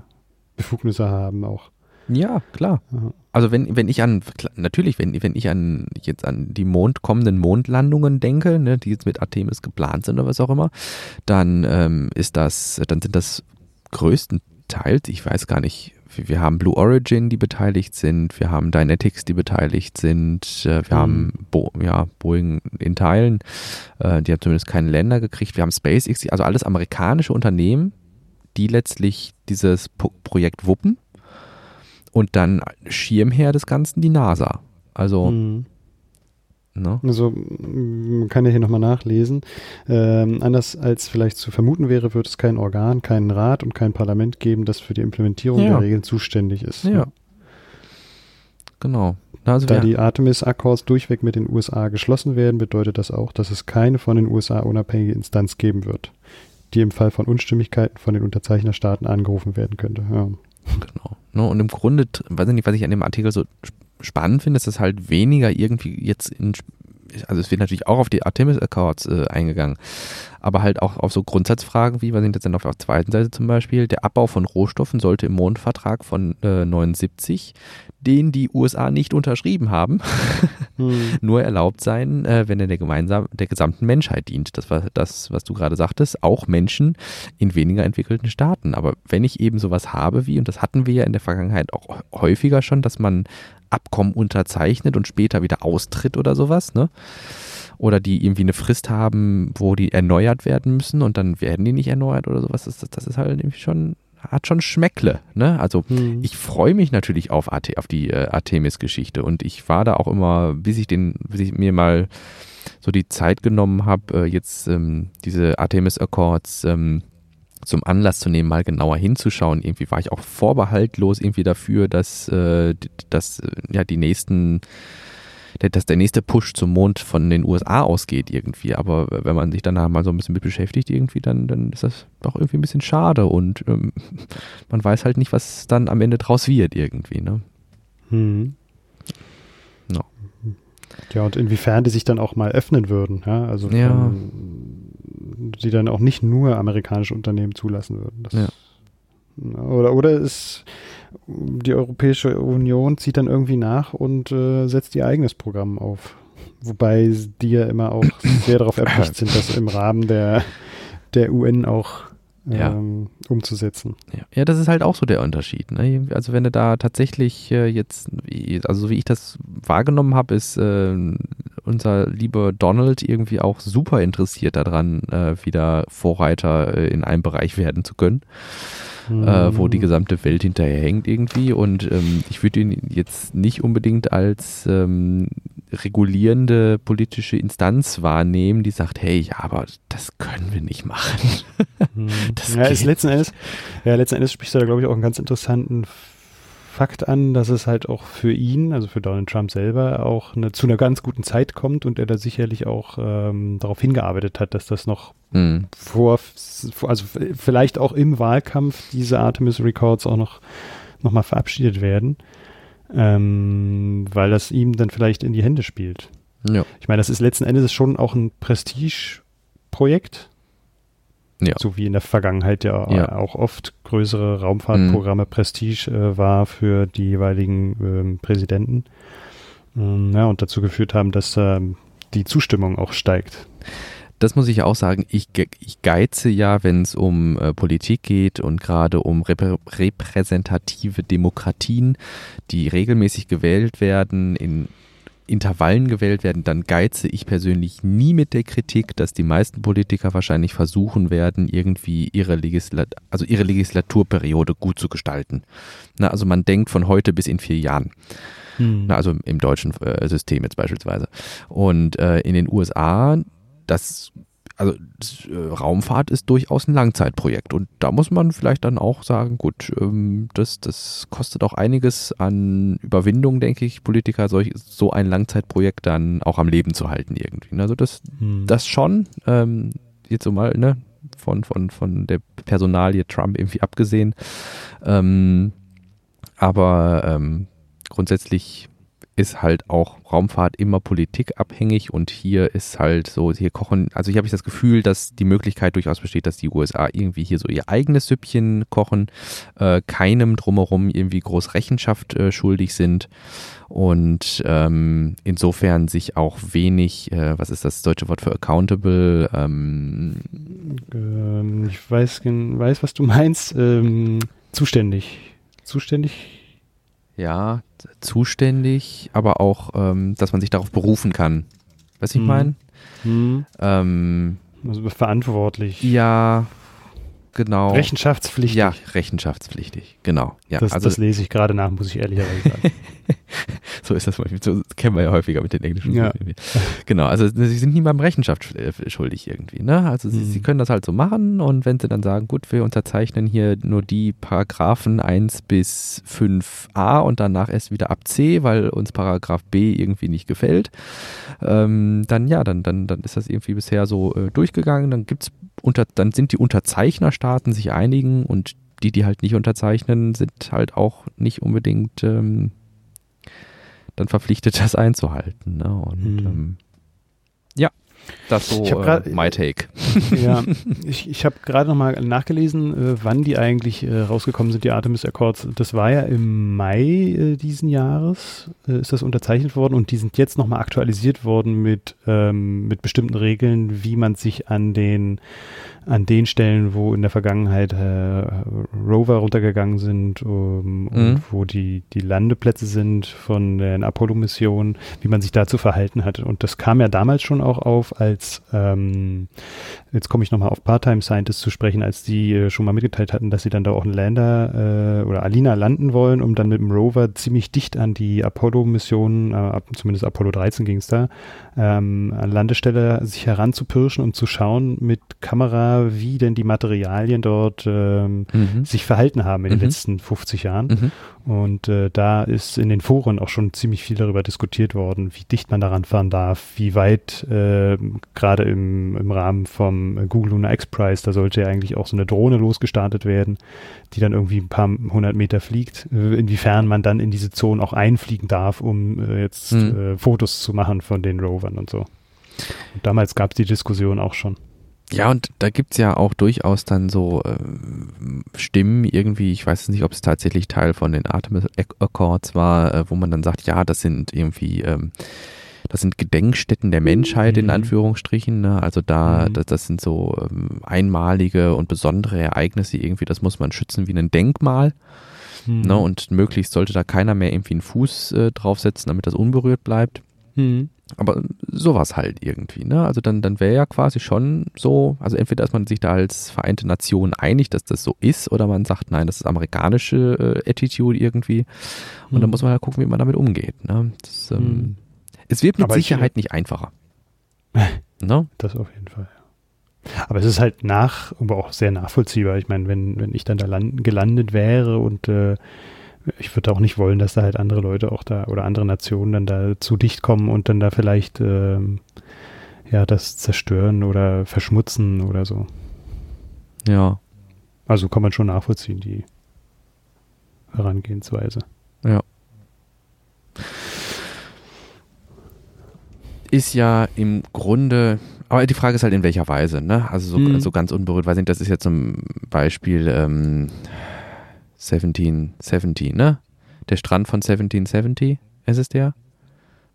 Befugnisse haben auch.
Ja, klar. Aha. Also wenn, wenn ich an, natürlich, wenn, wenn ich an jetzt an die Mond, kommenden Mondlandungen denke, ne, die jetzt mit Artemis geplant sind oder was auch immer, dann ähm, ist das, dann sind das größtenteils, ich weiß gar nicht, wir haben Blue Origin, die beteiligt sind, wir haben Dynetics, die beteiligt sind, äh, wir mhm. haben Bo ja, Boeing in Teilen, äh, die haben zumindest keine Länder gekriegt, wir haben SpaceX, also alles amerikanische Unternehmen, die letztlich dieses Projekt wuppen und dann Schirmherr des Ganzen die NASA. Also mhm.
No? Also man kann ja hier nochmal nachlesen. Ähm, anders als vielleicht zu vermuten wäre, wird es kein Organ, keinen Rat und kein Parlament geben, das für die Implementierung ja. der Regeln zuständig ist.
Ja. Ne? Genau.
Also da die Artemis-Accords durchweg mit den USA geschlossen werden, bedeutet das auch, dass es keine von den USA unabhängige Instanz geben wird, die im Fall von Unstimmigkeiten von den Unterzeichnerstaaten angerufen werden könnte. Ja.
Genau. Ne, und im Grunde, weiß ich nicht, was ich an dem Artikel so spannend finde, ist dass halt weniger irgendwie jetzt in, also es wird natürlich auch auf die Artemis Accords äh, eingegangen, aber halt auch auf so Grundsatzfragen wie, was sind jetzt denn auf der zweiten Seite zum Beispiel, der Abbau von Rohstoffen sollte im Mondvertrag von äh, 79, den die USA nicht unterschrieben haben, hm. nur erlaubt sein, äh, wenn er der, gemeinsam, der gesamten Menschheit dient. Das war das, was du gerade sagtest, auch Menschen in weniger entwickelten Staaten. Aber wenn ich eben sowas habe wie, und das hatten wir ja in der Vergangenheit auch häufiger schon, dass man Abkommen unterzeichnet und später wieder austritt oder sowas, ne? Oder die irgendwie eine Frist haben, wo die erneuert werden müssen und dann werden die nicht erneuert oder sowas. Das, das ist halt irgendwie schon, hat schon Schmeckle, ne? Also mhm. ich freue mich natürlich auf, AT, auf die äh, Artemis-Geschichte und ich war da auch immer, bis ich den, bis ich mir mal so die Zeit genommen habe, äh, jetzt ähm, diese Artemis Accords ähm, zum Anlass zu nehmen, mal genauer hinzuschauen. Irgendwie war ich auch vorbehaltlos irgendwie dafür, dass, äh, dass äh, ja die nächsten dass der nächste Push zum Mond von den USA ausgeht irgendwie. Aber wenn man sich dann mal so ein bisschen mit beschäftigt irgendwie, dann, dann ist das doch irgendwie ein bisschen schade und ähm, man weiß halt nicht, was dann am Ende draus wird irgendwie. Ne?
Hm. No. Ja, und inwiefern die sich dann auch mal öffnen würden. Ja? Also
ja.
die dann auch nicht nur amerikanische Unternehmen zulassen würden. Das,
ja.
Oder, oder ist die Europäische Union zieht dann irgendwie nach und äh, setzt ihr eigenes Programm auf. Wobei die ja immer auch sehr darauf erpicht sind, das im Rahmen der, der UN auch ähm, ja. umzusetzen.
Ja. ja. das ist halt auch so der Unterschied. Ne? Also wenn du da tatsächlich äh, jetzt, also so wie ich das wahrgenommen habe, ist äh, unser lieber Donald irgendwie auch super interessiert daran, äh, wieder Vorreiter äh, in einem Bereich werden zu können mhm. äh, wo die gesamte Welt hinterher hängt irgendwie. Und ähm, ich würde ihn jetzt nicht unbedingt als ähm, regulierende politische Instanz wahrnehmen, die sagt, hey, ja, aber das können wir nicht machen.
Mhm. ja, ist letzten Endes, ja, letzten Endes spricht er da, glaube ich, auch einen ganz interessanten Fakt an, dass es halt auch für ihn, also für Donald Trump selber, auch eine, zu einer ganz guten Zeit kommt und er da sicherlich auch ähm, darauf hingearbeitet hat, dass das noch mhm. vor, also vielleicht auch im Wahlkampf diese Artemis Records auch noch, noch mal verabschiedet werden, ähm, weil das ihm dann vielleicht in die Hände spielt.
Ja.
Ich meine, das ist letzten Endes schon auch ein Prestige-Projekt,
ja.
So wie in der Vergangenheit ja, ja. auch oft größere Raumfahrtprogramme mhm. Prestige äh, war für die jeweiligen ähm, Präsidenten. Ähm, ja, und dazu geführt haben, dass ähm, die Zustimmung auch steigt.
Das muss ich auch sagen, ich, ich geize ja, wenn es um äh, Politik geht und gerade um reprä repräsentative Demokratien, die regelmäßig gewählt werden in Intervallen gewählt werden, dann geize ich persönlich nie mit der Kritik, dass die meisten Politiker wahrscheinlich versuchen werden, irgendwie ihre, Legislat also ihre Legislaturperiode gut zu gestalten. Na, also man denkt von heute bis in vier Jahren. Hm. Na, also im deutschen äh, System jetzt beispielsweise. Und äh, in den USA, das also äh, Raumfahrt ist durchaus ein Langzeitprojekt und da muss man vielleicht dann auch sagen, gut, ähm, das, das kostet auch einiges an Überwindung, denke ich, Politiker solch, so ein Langzeitprojekt dann auch am Leben zu halten irgendwie. Also das, hm. das schon, ähm, jetzt so mal, ne, von, von, von der Personalie Trump irgendwie abgesehen. Ähm, aber ähm, grundsätzlich ist halt auch Raumfahrt immer politikabhängig und hier ist halt so, hier kochen, also hier habe ich das Gefühl, dass die Möglichkeit durchaus besteht, dass die USA irgendwie hier so ihr eigenes Süppchen kochen, äh, keinem drumherum irgendwie groß Rechenschaft äh, schuldig sind und ähm, insofern sich auch wenig, äh, was ist das deutsche Wort für accountable? Ähm,
ähm, ich weiß, weiß, was du meinst. Ähm, zuständig. Zuständig
ja, zuständig, aber auch, ähm, dass man sich darauf berufen kann. Weißt du, ich hm. meine?
Hm. Ähm, also verantwortlich.
Ja, genau.
Rechenschaftspflichtig.
Ja, rechenschaftspflichtig, genau. Ja,
das,
also,
das lese ich gerade nach, muss ich ehrlicherweise sagen.
so ist das manchmal. So kennen wir ja häufiger mit den englischen
ja.
Genau, also sie sind niemandem Rechenschaft äh, schuldig irgendwie. Ne? Also sie, mhm. sie, können das halt so machen und wenn sie dann sagen, gut, wir unterzeichnen hier nur die Paragraphen 1 bis 5a und danach erst wieder ab C, weil uns Paragraph B irgendwie nicht gefällt, ähm, dann ja, dann, dann, dann ist das irgendwie bisher so äh, durchgegangen. Dann gibt's unter, dann sind die Unterzeichnerstaaten sich einigen und die, die halt nicht unterzeichnen, sind halt auch nicht unbedingt ähm, dann verpflichtet, das einzuhalten. Ne? Und mhm. ähm, ja, das so
grad, äh, my take. Ja, ich, ich habe gerade nochmal nachgelesen, äh, wann die eigentlich äh, rausgekommen sind, die Artemis Accords. Das war ja im Mai äh, diesen Jahres, äh, ist das unterzeichnet worden und die sind jetzt nochmal aktualisiert worden mit, ähm, mit bestimmten Regeln, wie man sich an den an den Stellen, wo in der Vergangenheit äh, Rover runtergegangen sind um, mhm. und wo die, die Landeplätze sind von den Apollo-Missionen, wie man sich dazu verhalten hat. Und das kam ja damals schon auch auf, als, ähm, jetzt komme ich nochmal auf Part-Time Scientists zu sprechen, als die äh, schon mal mitgeteilt hatten, dass sie dann da auch einen Lander äh, oder Alina landen wollen, um dann mit dem Rover ziemlich dicht an die Apollo-Missionen, äh, zumindest Apollo 13 ging es da, ähm, an Landestelle sich heranzupirschen und zu schauen mit Kamera, wie denn die Materialien dort ähm, mhm. sich verhalten haben in den mhm. letzten 50 Jahren. Mhm. Und äh, da ist in den Foren auch schon ziemlich viel darüber diskutiert worden, wie dicht man daran fahren darf, wie weit, äh, gerade im, im Rahmen vom Google Lunar X Prize, da sollte ja eigentlich auch so eine Drohne losgestartet werden, die dann irgendwie ein paar hundert Meter fliegt, äh, inwiefern man dann in diese Zone auch einfliegen darf, um äh, jetzt hm. Fotos zu machen von den Rovern und so. Und damals gab es die Diskussion auch schon.
Ja, und da gibt's ja auch durchaus dann so äh, Stimmen irgendwie, ich weiß nicht, ob es tatsächlich Teil von den Artemis Accords war, äh, wo man dann sagt, ja, das sind irgendwie, ähm, das sind Gedenkstätten der Menschheit mhm. in Anführungsstrichen. Ne? Also da, mhm. das, das, sind so ähm, einmalige und besondere Ereignisse irgendwie, das muss man schützen wie ein Denkmal. Mhm. Ne? Und möglichst sollte da keiner mehr irgendwie einen Fuß äh, draufsetzen, damit das unberührt bleibt. Mhm. Aber sowas halt irgendwie, ne? Also dann, dann wäre ja quasi schon so, also entweder ist man sich da als Vereinte Nation einig, dass das so ist, oder man sagt, nein, das ist amerikanische äh, Attitude irgendwie. Und mhm. dann muss man halt gucken, wie man damit umgeht. Ne? Das, ähm, mhm. Es wird mit Aber Sicherheit ich, nicht einfacher.
ne? Das auf jeden Fall. Aber es ist halt nach, aber auch sehr nachvollziehbar. Ich meine, wenn, wenn ich dann da land, gelandet wäre und äh, ich würde auch nicht wollen, dass da halt andere Leute auch da oder andere Nationen dann da zu dicht kommen und dann da vielleicht ähm, ja das zerstören oder verschmutzen oder so.
Ja.
Also kann man schon nachvollziehen, die Herangehensweise.
Ja. Ist ja im Grunde, aber die Frage ist halt in welcher Weise, ne? Also so, hm. so ganz unberührt, weiß nicht, das ist ja zum Beispiel ähm, 1770, ne? Der Strand von 1770, ist es der?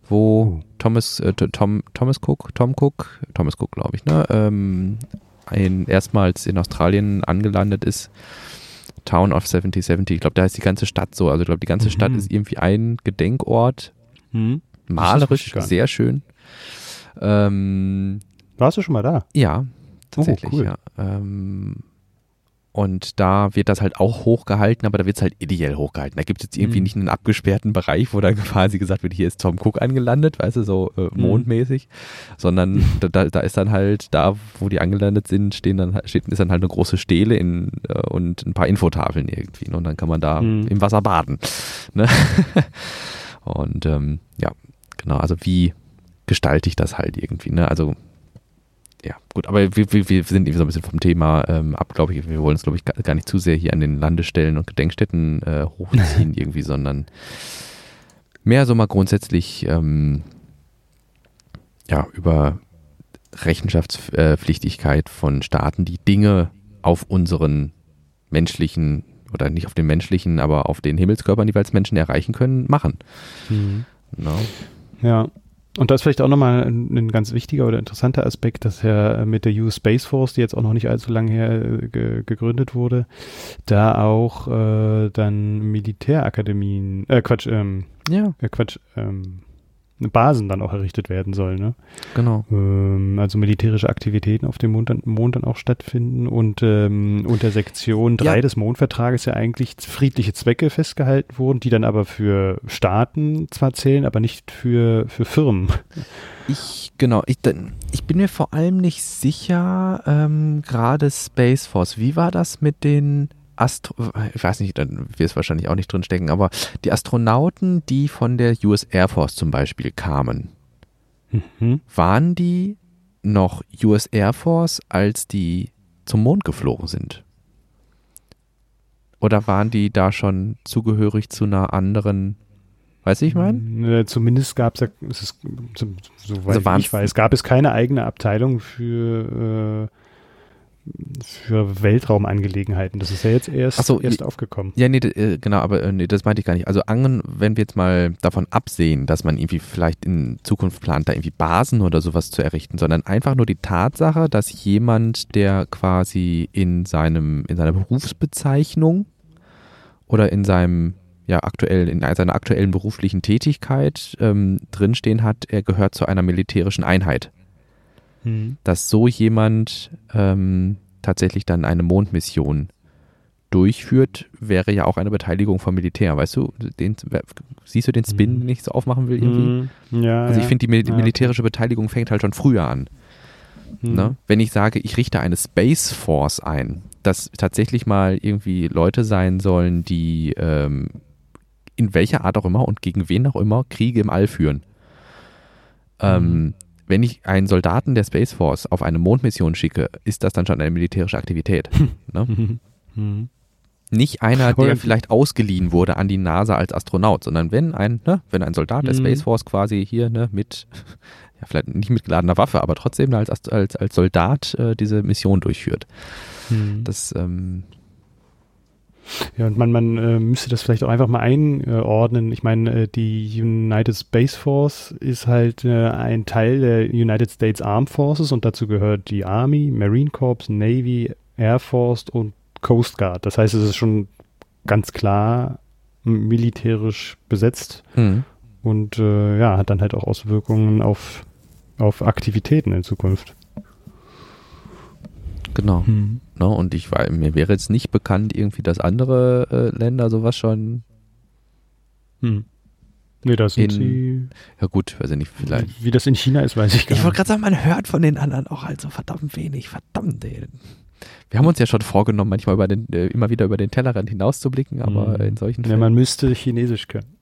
Wo oh. Thomas, äh, Tom, Thomas Cook, Tom Cook, Thomas Cook, glaube ich, ne? Ähm, ein, erstmals in Australien angelandet ist. Town of 1770. Ich glaube, da ist die ganze Stadt so. Also ich glaube, die ganze mhm. Stadt ist irgendwie ein Gedenkort. Mhm. Malerisch, sehr schön. Ähm,
Warst du schon mal da?
Ja, tatsächlich, oh, cool. ja. Ähm, und da wird das halt auch hochgehalten, aber da wird es halt ideell hochgehalten. Da gibt es jetzt irgendwie mhm. nicht einen abgesperrten Bereich, wo dann quasi gesagt wird, hier ist Tom Cook angelandet, weißt du, so äh, mhm. mondmäßig, sondern da, da ist dann halt, da wo die angelandet sind, stehen dann, steht, ist dann halt eine große Stele in, äh, und ein paar Infotafeln irgendwie. Ne? Und dann kann man da mhm. im Wasser baden. Ne? und ähm, ja, genau, also wie gestalte ich das halt irgendwie, ne? Also ja, gut, aber wir, wir, wir sind irgendwie so ein bisschen vom Thema ähm, ab, glaube ich. Wir wollen uns, glaube ich, gar nicht zu sehr hier an den Landestellen und Gedenkstätten äh, hochziehen irgendwie, sondern mehr so mal grundsätzlich ähm, ja, über Rechenschaftspflichtigkeit von Staaten, die Dinge auf unseren menschlichen oder nicht auf den menschlichen, aber auf den Himmelskörpern, die wir als Menschen erreichen können, machen. Mhm.
No. Ja, und das ist vielleicht auch nochmal ein, ein ganz wichtiger oder interessanter Aspekt, dass ja mit der US Space Force, die jetzt auch noch nicht allzu lange her äh, ge gegründet wurde, da auch äh, dann Militärakademien, äh Quatsch, ähm, ja. Äh, Quatsch, ähm, Basen dann auch errichtet werden soll. Ne?
Genau.
Ähm, also militärische Aktivitäten auf dem Mond dann, Mond dann auch stattfinden und ähm, unter Sektion 3 ja. des Mondvertrages ja eigentlich friedliche Zwecke festgehalten wurden, die dann aber für Staaten zwar zählen, aber nicht für, für Firmen.
Ich, genau, ich, ich bin mir vor allem nicht sicher, ähm, gerade Space Force, wie war das mit den Astro, ich weiß nicht, dann wird es wahrscheinlich auch nicht drin stecken, aber die Astronauten, die von der US Air Force zum Beispiel kamen, mhm. waren die noch US Air Force, als die zum Mond geflogen sind? Oder waren die da schon zugehörig zu einer anderen Weißt du, ich meine?
Zumindest gab es, soweit also ich weiß, gab es keine eigene Abteilung für äh, für Weltraumangelegenheiten. Das ist ja jetzt erst,
so,
erst aufgekommen.
Ja, nee, äh, genau, aber äh, nee, das meinte ich gar nicht. Also Angen, wenn wir jetzt mal davon absehen, dass man irgendwie vielleicht in Zukunft plant, da irgendwie Basen oder sowas zu errichten, sondern einfach nur die Tatsache, dass jemand, der quasi in seinem, in seiner Berufsbezeichnung oder in seinem ja, aktuell, in seiner aktuellen beruflichen Tätigkeit ähm, drinstehen hat, er gehört zu einer militärischen Einheit. Mhm. dass so jemand ähm, tatsächlich dann eine Mondmission durchführt, wäre ja auch eine Beteiligung vom Militär. Weißt du, den, siehst du den Spin, mhm. den ich so aufmachen will irgendwie?
Mhm. Ja,
also ich finde, die, die, militärische Beteiligung fängt halt schon früher an. Mhm. Ne? Wenn ich sage, ich richte eine Space Force ein, dass tatsächlich mal irgendwie Leute sein sollen, die ähm, in welcher Art auch immer und gegen wen auch immer Kriege im All führen. Ähm. Wenn ich einen Soldaten der Space Force auf eine Mondmission schicke, ist das dann schon eine militärische Aktivität. ne? Mhm. Nicht einer, der vielleicht ausgeliehen wurde an die NASA als Astronaut, sondern wenn ein, ne, wenn ein Soldat der mhm. Space Force quasi hier ne, mit, ja, vielleicht nicht mit geladener Waffe, aber trotzdem als, als, als Soldat äh, diese Mission durchführt. Das ähm,
ja, und man, man äh, müsste das vielleicht auch einfach mal einordnen. Ich meine, äh, die United Space Force ist halt äh, ein Teil der United States Armed Forces und dazu gehört die Army, Marine Corps, Navy, Air Force und Coast Guard. Das heißt, es ist schon ganz klar militärisch besetzt mhm. und äh, ja, hat dann halt auch Auswirkungen auf, auf Aktivitäten in Zukunft.
Genau. Mhm. No, ne, und ich war, mir wäre jetzt nicht bekannt, irgendwie, dass andere äh, Länder sowas schon.
Hm. Nee, da sind in, sie.
Ja, gut, weiß ich nicht, vielleicht.
Wie das in China ist, weiß ich gar nicht.
Ich wollte gerade sagen, man hört von den anderen auch halt so verdammt wenig. Verdammt, ey. Wir haben uns ja schon vorgenommen, manchmal über den, äh, immer wieder über den Tellerrand hinauszublicken, aber hm. in solchen
Fällen. Ja, man müsste Chinesisch können.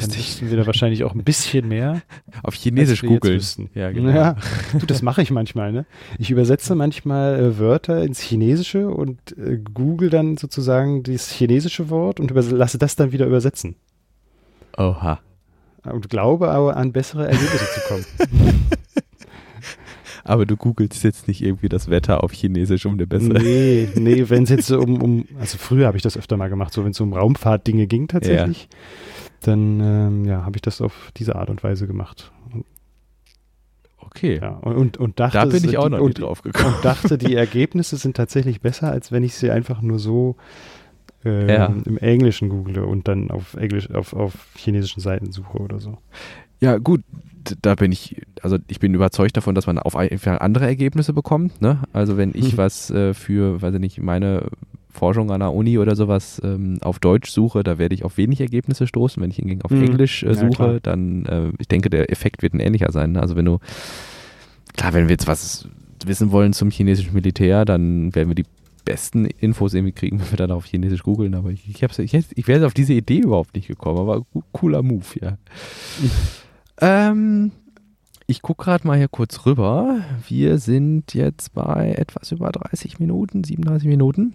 Dann müssten wir da wahrscheinlich auch ein bisschen mehr.
Auf Chinesisch googeln.
Ja, genau. Ja, du, das mache ich manchmal. Ne? Ich übersetze manchmal äh, Wörter ins Chinesische und äh, google dann sozusagen das chinesische Wort und lasse das dann wieder übersetzen.
Oha.
Und glaube aber an bessere Ergebnisse zu kommen.
aber du googelst jetzt nicht irgendwie das Wetter auf Chinesisch um eine bessere.
Nee, nee, wenn es jetzt so um, um, also früher habe ich das öfter mal gemacht, so wenn es um Raumfahrtdinge ging tatsächlich. Ja dann ähm, ja, habe ich das auf diese Art und Weise gemacht.
Okay.
Ja, und, und dachte,
da bin ich auch noch
und,
drauf gekommen.
Und dachte, die Ergebnisse sind tatsächlich besser, als wenn ich sie einfach nur so ähm, ja. im Englischen google und dann auf Englisch, auf, auf chinesischen Seiten suche oder so.
Ja, gut, da bin ich, also ich bin überzeugt davon, dass man auf einfach andere Ergebnisse bekommt. Ne? Also wenn ich was äh, für, weiß ich nicht, meine Forschung an der Uni oder sowas ähm, auf Deutsch suche, da werde ich auf wenig Ergebnisse stoßen. Wenn ich hingegen auf mhm. Englisch äh, suche, ja, dann, äh, ich denke, der Effekt wird ein ähnlicher sein. Ne? Also wenn du, klar, wenn wir jetzt was wissen wollen zum chinesischen Militär, dann werden wir die besten Infos irgendwie kriegen, wenn wir dann auf Chinesisch googeln. Aber ich, ich, ich, ich wäre auf diese Idee überhaupt nicht gekommen. Aber cooler Move, ja. ähm, ich gucke gerade mal hier kurz rüber. Wir sind jetzt bei etwas über 30 Minuten, 37 Minuten.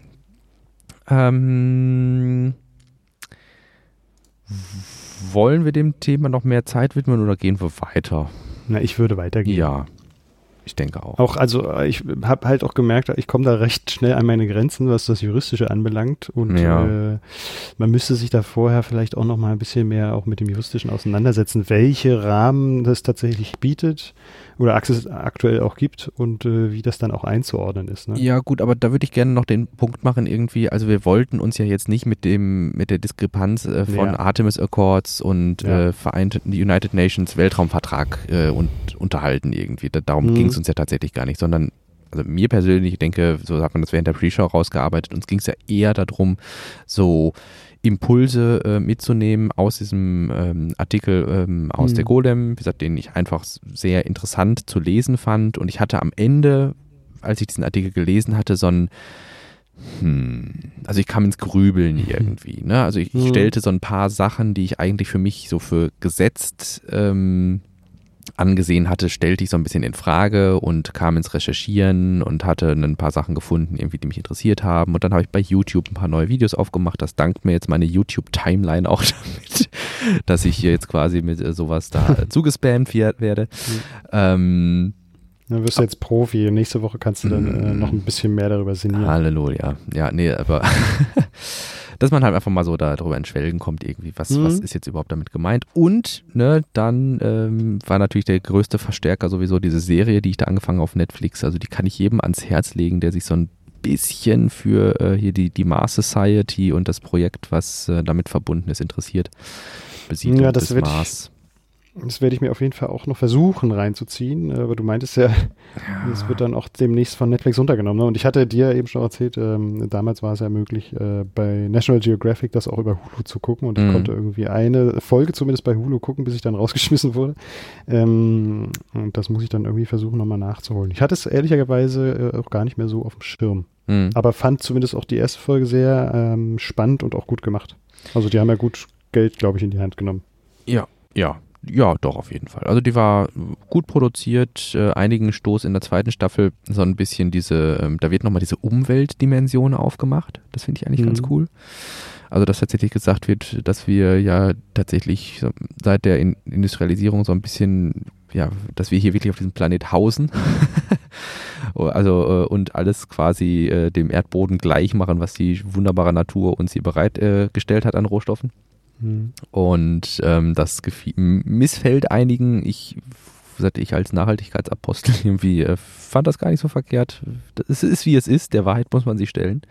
Ähm, wollen wir dem Thema noch mehr Zeit widmen oder gehen wir weiter?
Na, ich würde weitergehen.
Ja, ich denke auch.
Auch, also äh, ich habe halt auch gemerkt, ich komme da recht schnell an meine Grenzen, was das Juristische anbelangt. Und ja. äh, man müsste sich da vorher vielleicht auch noch mal ein bisschen mehr auch mit dem Juristischen auseinandersetzen, welche Rahmen das tatsächlich bietet oder aktuell auch gibt und äh, wie das dann auch einzuordnen ist. Ne?
Ja, gut, aber da würde ich gerne noch den Punkt machen, irgendwie, also wir wollten uns ja jetzt nicht mit dem, mit der Diskrepanz äh, von ja. Artemis Accords und ja. äh, Vereinten United Nations Weltraumvertrag äh, und, unterhalten irgendwie. Da, darum mhm. ging es uns ja tatsächlich gar nicht, sondern also mir persönlich, ich denke, so hat man das während der Pre-Show rausgearbeitet, uns ging es ja eher darum, so Impulse äh, mitzunehmen aus diesem ähm, Artikel ähm, aus mhm. der Golem, wie gesagt, den ich einfach sehr interessant zu lesen fand. Und ich hatte am Ende, als ich diesen Artikel gelesen hatte, so ein hm, also ich kam ins Grübeln mhm. irgendwie. Ne? Also ich, ich, mhm. stellte so ein paar Sachen, die ich eigentlich für mich so für gesetzt ähm, angesehen hatte, stellte ich so ein bisschen in Frage und kam ins Recherchieren und hatte ein paar Sachen gefunden, irgendwie, die mich interessiert haben. Und dann habe ich bei YouTube ein paar neue Videos aufgemacht. Das dankt mir jetzt meine YouTube-Timeline auch damit, dass ich hier jetzt quasi mit äh, sowas da zugespammt werde. Mhm. Ähm,
dann wirst du jetzt Profi. Nächste Woche kannst du dann äh, noch ein bisschen mehr darüber sinnieren.
Halleluja. Ja, nee, aber dass man halt einfach mal so darüber in Schwelgen kommt, irgendwie, was, mhm. was ist jetzt überhaupt damit gemeint. Und ne, dann ähm, war natürlich der größte Verstärker sowieso diese Serie, die ich da angefangen auf Netflix. Also die kann ich jedem ans Herz legen, der sich so ein bisschen für äh, hier die, die Mars Society und das Projekt, was äh, damit verbunden ist, interessiert.
Besiedlung ja, das des Mars. Das werde ich mir auf jeden Fall auch noch versuchen reinzuziehen. Aber du meintest ja, es ja. wird dann auch demnächst von Netflix runtergenommen. Ne? Und ich hatte dir eben schon erzählt, ähm, damals war es ja möglich, äh, bei National Geographic das auch über Hulu zu gucken. Und ich mhm. konnte irgendwie eine Folge zumindest bei Hulu gucken, bis ich dann rausgeschmissen wurde. Ähm, und das muss ich dann irgendwie versuchen, nochmal nachzuholen. Ich hatte es ehrlicherweise äh, auch gar nicht mehr so auf dem Schirm. Mhm. Aber fand zumindest auch die erste Folge sehr ähm, spannend und auch gut gemacht. Also die haben ja gut Geld, glaube ich, in die Hand genommen.
Ja, ja, ja, doch, auf jeden Fall. Also die war gut produziert, äh, einigen Stoß in der zweiten Staffel, so ein bisschen diese, ähm, da wird nochmal diese Umweltdimension aufgemacht. Das finde ich eigentlich mhm. ganz cool. Also dass tatsächlich gesagt wird, dass wir ja tatsächlich seit der in Industrialisierung so ein bisschen, ja, dass wir hier wirklich auf diesem Planet hausen. also äh, und alles quasi äh, dem Erdboden gleich machen, was die wunderbare Natur uns hier bereitgestellt äh, hat an Rohstoffen. Mhm. Und ähm, das missfällt einigen. Ich, seit ich als Nachhaltigkeitsapostel irgendwie äh, fand das gar nicht so verkehrt. Es ist wie es ist. Der Wahrheit muss man sich stellen.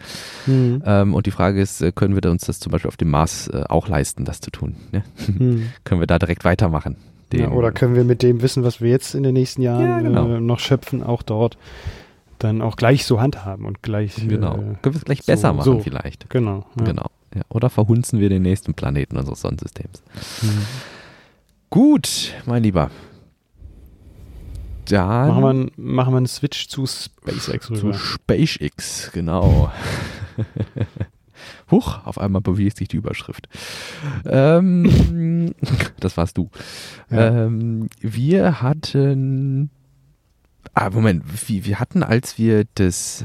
Mhm. Ähm, und die Frage ist, äh, können wir uns das zum Beispiel auf dem Mars äh, auch leisten, das zu tun? Ne? Mhm. können wir da direkt weitermachen?
Ja, oder können wir mit dem Wissen, was wir jetzt in den nächsten Jahren ja, genau. äh, noch schöpfen, auch dort dann auch gleich so handhaben und gleich.
Genau. Äh, können wir es gleich besser machen, so. vielleicht.
Genau.
Ja. Genau. Ja, oder verhunzen wir den nächsten Planeten unseres Sonnensystems. Mhm. Gut, mein Lieber.
Dann machen wir, einen, machen wir einen Switch zu SpaceX
rüber. Zu SpaceX, genau. Huch, auf einmal bewegt sich die Überschrift. Ähm, das warst du. Ja. Ähm, wir hatten. Ah, Moment, wir hatten, als wir das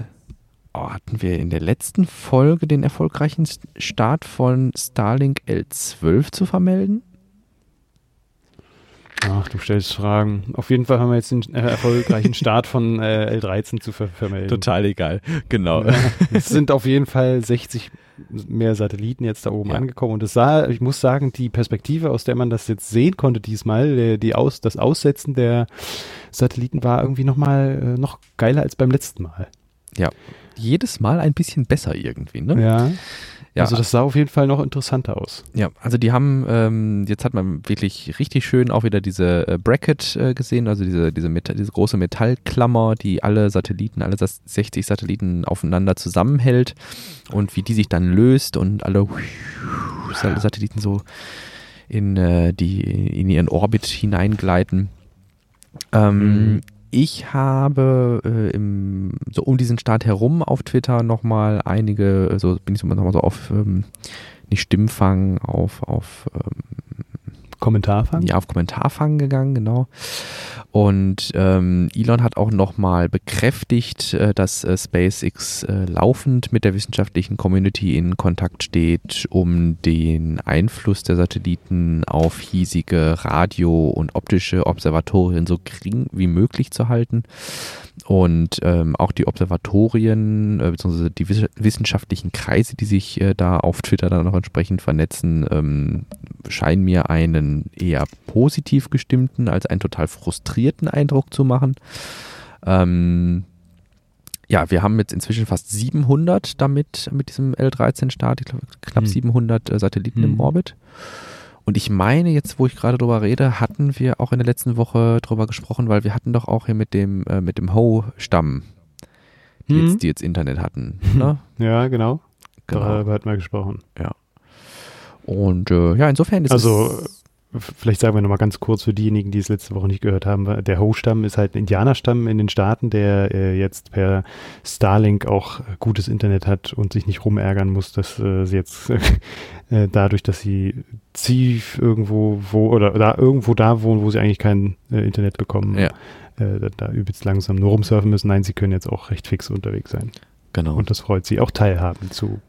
oh, hatten wir in der letzten Folge den erfolgreichen Start von Starlink L12 zu vermelden?
Ach, du stellst Fragen. Auf jeden Fall haben wir jetzt den äh, erfolgreichen Start von äh, L13 zu ver vermelden.
Total egal, genau.
Ja, es sind auf jeden Fall 60 mehr Satelliten jetzt da oben ja. angekommen und es sah, ich muss sagen, die Perspektive, aus der man das jetzt sehen konnte diesmal, der, die aus, das Aussetzen der Satelliten war irgendwie nochmal äh, noch geiler als beim letzten Mal.
Ja, jedes Mal ein bisschen besser irgendwie, ne?
Ja. Ja, also das sah auf jeden Fall noch interessanter aus.
Ja, also die haben, ähm, jetzt hat man wirklich richtig schön auch wieder diese äh, Bracket äh, gesehen, also diese, diese, Metall, diese große Metallklammer, die alle Satelliten, alle 60 Satelliten aufeinander zusammenhält und wie die sich dann löst und alle Satelliten so in, äh, die, in ihren Orbit hineingleiten. Ähm, mhm. Ich habe äh, im, so um diesen Start herum auf Twitter nochmal einige, so also bin ich so nochmal so auf, ähm, nicht Stimmfang, auf, auf ähm,
Kommentarfang?
Ja, auf Kommentarfang gegangen, genau. Und ähm, Elon hat auch nochmal bekräftigt, äh, dass äh, SpaceX äh, laufend mit der wissenschaftlichen Community in Kontakt steht, um den Einfluss der Satelliten auf hiesige Radio- und optische Observatorien so gering wie möglich zu halten. Und ähm, auch die Observatorien äh, bzw. die wissenschaftlichen Kreise, die sich äh, da auf Twitter dann noch entsprechend vernetzen, ähm, scheinen mir einen eher positiv gestimmten als einen total frustrierten Eindruck zu machen. Ähm, ja, wir haben jetzt inzwischen fast 700 damit, mit diesem L13-Start, ich glaube knapp hm. 700 äh, Satelliten hm. im Orbit. Und ich meine, jetzt, wo ich gerade drüber rede, hatten wir auch in der letzten Woche drüber gesprochen, weil wir hatten doch auch hier mit dem, äh, mit dem Ho-Stamm, die, hm. jetzt, die jetzt Internet hatten. Ne?
Ja, genau. genau. Darüber hatten wir gesprochen.
Ja. Und äh, ja, insofern ist
also, es Vielleicht sagen wir nochmal ganz kurz für diejenigen, die es letzte Woche nicht gehört haben. Der Ho-Stamm ist halt ein Indianerstamm in den Staaten, der äh, jetzt per Starlink auch gutes Internet hat und sich nicht rumärgern muss, dass äh, sie jetzt äh, dadurch, dass sie tief irgendwo wo oder da irgendwo da wohnen, wo sie eigentlich kein äh, Internet bekommen, ja. Äh, da, da übelst langsam nur rumsurfen müssen. Nein, sie können jetzt auch recht fix unterwegs sein.
Genau.
Und das freut sie auch teilhaben zu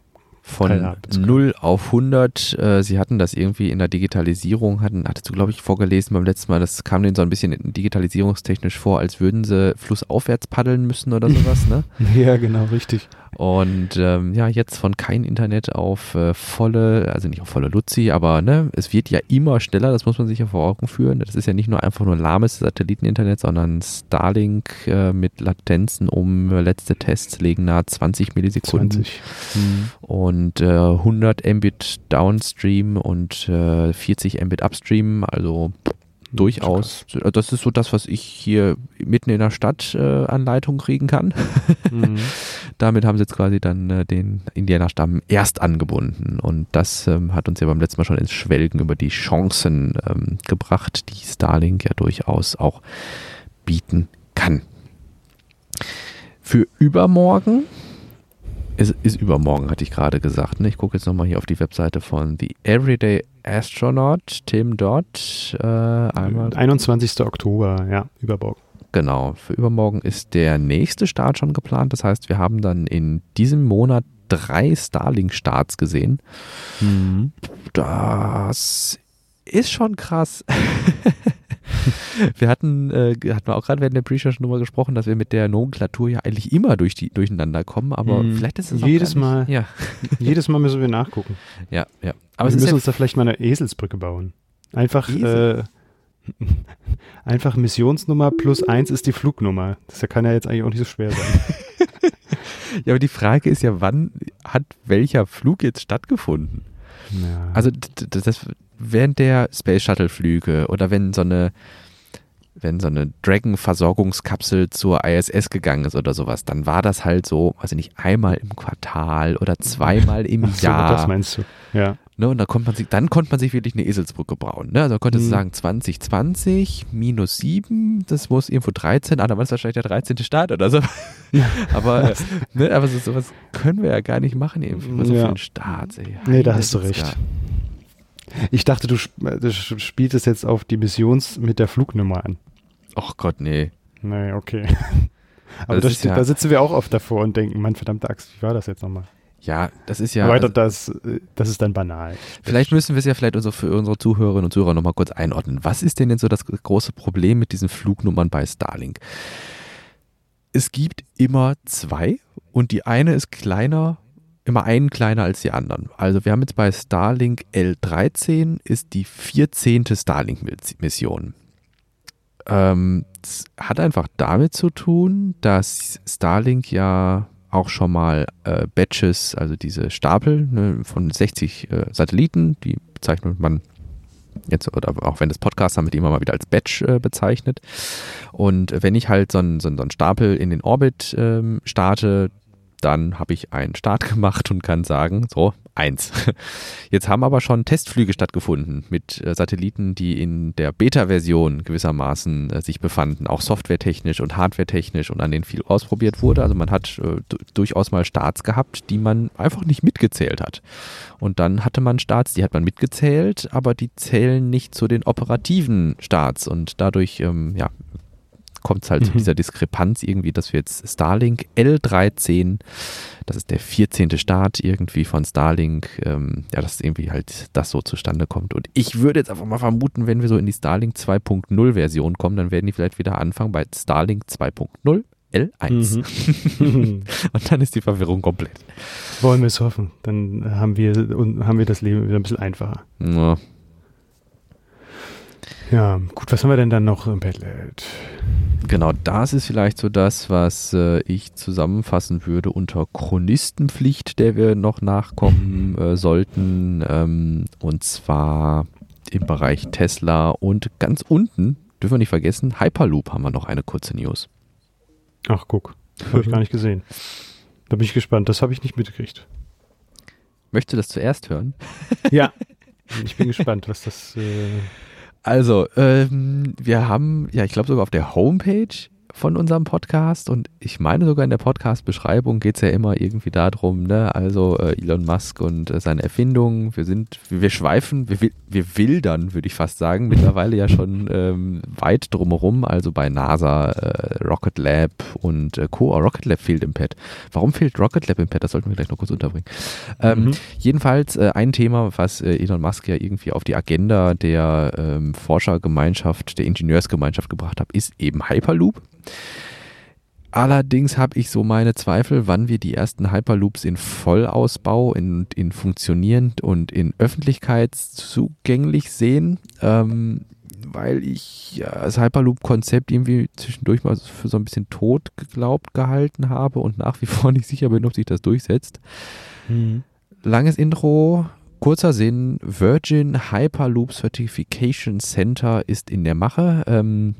von 0 auf 100. Äh, sie hatten das irgendwie in der Digitalisierung, hatten, hattest du, glaube ich, vorgelesen beim letzten Mal, das kam denen so ein bisschen digitalisierungstechnisch vor, als würden sie flussaufwärts paddeln müssen oder sowas, ne?
ja, genau, richtig.
Und ähm, ja, jetzt von kein Internet auf äh, volle, also nicht auf volle Luzi, aber ne, es wird ja immer schneller, das muss man sich ja vor Augen führen. Das ist ja nicht nur einfach nur lahmes Satelliteninternet, sondern Starlink äh, mit Latenzen um äh, letzte Tests legen nahe 20 Millisekunden. 20. Mhm. Und 100 äh, Mbit Downstream und 40 äh, Mbit Upstream, also durchaus. Das ist so das, was ich hier mitten in der Stadt äh, an Leitung kriegen kann. Mhm. Damit haben sie jetzt quasi dann äh, den Indianerstamm erst angebunden. Und das ähm, hat uns ja beim letzten Mal schon ins Schwelgen über die Chancen ähm, gebracht, die Starlink ja durchaus auch bieten kann. Für übermorgen es ist übermorgen, hatte ich gerade gesagt. Ne? Ich gucke jetzt nochmal hier auf die Webseite von The Everyday Astronaut, Tim Dodd. Äh, einmal
21. Oktober, ja, übermorgen.
Genau, für übermorgen ist der nächste Start schon geplant. Das heißt, wir haben dann in diesem Monat drei Starlink-Starts gesehen. Mhm. Das ist schon krass. wir hatten, äh, hatten wir auch gerade während der Pre-Show schon drüber gesprochen, dass wir mit der Nomenklatur ja eigentlich immer durch die, durcheinander kommen, aber mhm. vielleicht ist es
jedes Mal. Ja. jedes Mal müssen wir nachgucken.
Ja, ja.
Aber wir müssen ja uns da vielleicht mal eine Eselsbrücke bauen. Einfach, äh, einfach Missionsnummer plus eins ist die Flugnummer. Das kann ja jetzt eigentlich auch nicht so schwer sein.
ja, aber die Frage ist ja, wann hat welcher Flug jetzt stattgefunden? Ja. Also das, während der Space Shuttle Flüge oder wenn so eine wenn so eine Dragon-Versorgungskapsel zur ISS gegangen ist oder sowas, dann war das halt so, weiß ich nicht, einmal im Quartal oder zweimal im Ach so, Jahr.
Das meinst du, ja.
Ne, und da konnte man sich, dann konnte man sich wirklich eine Eselsbrücke bauen. Ne? Also konnte mhm. sagen, 2020 minus 7, das muss irgendwo 13, ah, dann war es wahrscheinlich der 13. Start oder so. aber äh, ne, aber so, sowas können wir ja gar nicht machen, irgendwie so ja. einen Start.
Ey. Nee, da hast du recht. Da. Ich dachte, du, du spielst jetzt auf die Missions mit der Flugnummer an.
Ach Gott, nee.
Nee, okay. Aber das das, ja da sitzen wir auch oft davor und denken, Mann, verdammte Axt, wie war das jetzt nochmal?
Ja, das ist ja.
Aber also, das, das ist dann banal.
Vielleicht müssen wir es ja vielleicht unsere, für unsere Zuhörerinnen und Zuhörer nochmal kurz einordnen. Was ist denn jetzt so das große Problem mit diesen Flugnummern bei Starlink? Es gibt immer zwei und die eine ist kleiner, immer einen kleiner als die anderen. Also wir haben jetzt bei Starlink L13 ist die 14. Starlink-Mission. Ähm, das hat einfach damit zu tun, dass Starlink ja auch schon mal äh, Batches, also diese Stapel ne, von 60 äh, Satelliten, die bezeichnet man jetzt, oder auch wenn das Podcast haben wir die immer mal wieder als Batch äh, bezeichnet. Und wenn ich halt so einen so so Stapel in den Orbit ähm, starte, dann habe ich einen Start gemacht und kann sagen, so, eins. Jetzt haben aber schon Testflüge stattgefunden mit äh, Satelliten, die in der Beta-Version gewissermaßen äh, sich befanden, auch softwaretechnisch und hardwaretechnisch und an denen viel ausprobiert wurde. Also man hat äh, durchaus mal Starts gehabt, die man einfach nicht mitgezählt hat. Und dann hatte man Starts, die hat man mitgezählt, aber die zählen nicht zu den operativen Starts und dadurch ähm, ja, kommt es halt mhm. zu dieser Diskrepanz irgendwie, dass wir jetzt Starlink L13, das ist der 14. Start irgendwie von Starlink, ähm, ja, dass irgendwie halt das so zustande kommt. Und ich würde jetzt einfach mal vermuten, wenn wir so in die Starlink 2.0 Version kommen, dann werden die vielleicht wieder anfangen bei Starlink 2.0. L1. Mhm. und dann ist die Verwirrung komplett.
Wollen wir es hoffen. Dann haben wir, haben wir das Leben wieder ein bisschen einfacher. Ja. Ja, gut, was haben wir denn dann noch im Padlet?
Genau, das ist vielleicht so das, was äh, ich zusammenfassen würde unter Chronistenpflicht, der wir noch nachkommen äh, sollten. Ähm, und zwar im Bereich Tesla und ganz unten, dürfen wir nicht vergessen, Hyperloop haben wir noch eine kurze News.
Ach, guck, habe ich gar nicht gesehen. Da bin ich gespannt, das habe ich nicht mitgekriegt.
Möchtest du das zuerst hören?
Ja, ich bin gespannt, was das. Äh
also, ähm, wir haben, ja, ich glaube sogar auf der Homepage von unserem Podcast und ich meine sogar in der Podcast-Beschreibung geht es ja immer irgendwie darum, ne, also äh, Elon Musk und äh, seine Erfindungen, wir sind, wir, schweifen, wir, wir wildern, würde ich fast sagen, mittlerweile ja schon ähm, weit drumherum, also bei NASA, äh, Rocket Lab und äh, Co. Rocket Lab fehlt im Pad. Warum fehlt Rocket Lab im Pad? Das sollten wir gleich noch kurz unterbringen. Ähm, mhm. Jedenfalls äh, ein Thema, was äh, Elon Musk ja irgendwie auf die Agenda der ähm, Forschergemeinschaft, der Ingenieursgemeinschaft gebracht hat, ist eben Hyperloop. Allerdings habe ich so meine Zweifel, wann wir die ersten Hyperloops in Vollausbau, in, in funktionierend und in öffentlichkeitszugänglich sehen, ähm, weil ich ja, das Hyperloop-Konzept irgendwie zwischendurch mal für so ein bisschen tot geglaubt gehalten habe und nach wie vor nicht sicher bin, ob sich das durchsetzt. Mhm. Langes Intro, kurzer Sinn, Virgin Hyperloop Certification Center ist in der Mache. Ähm,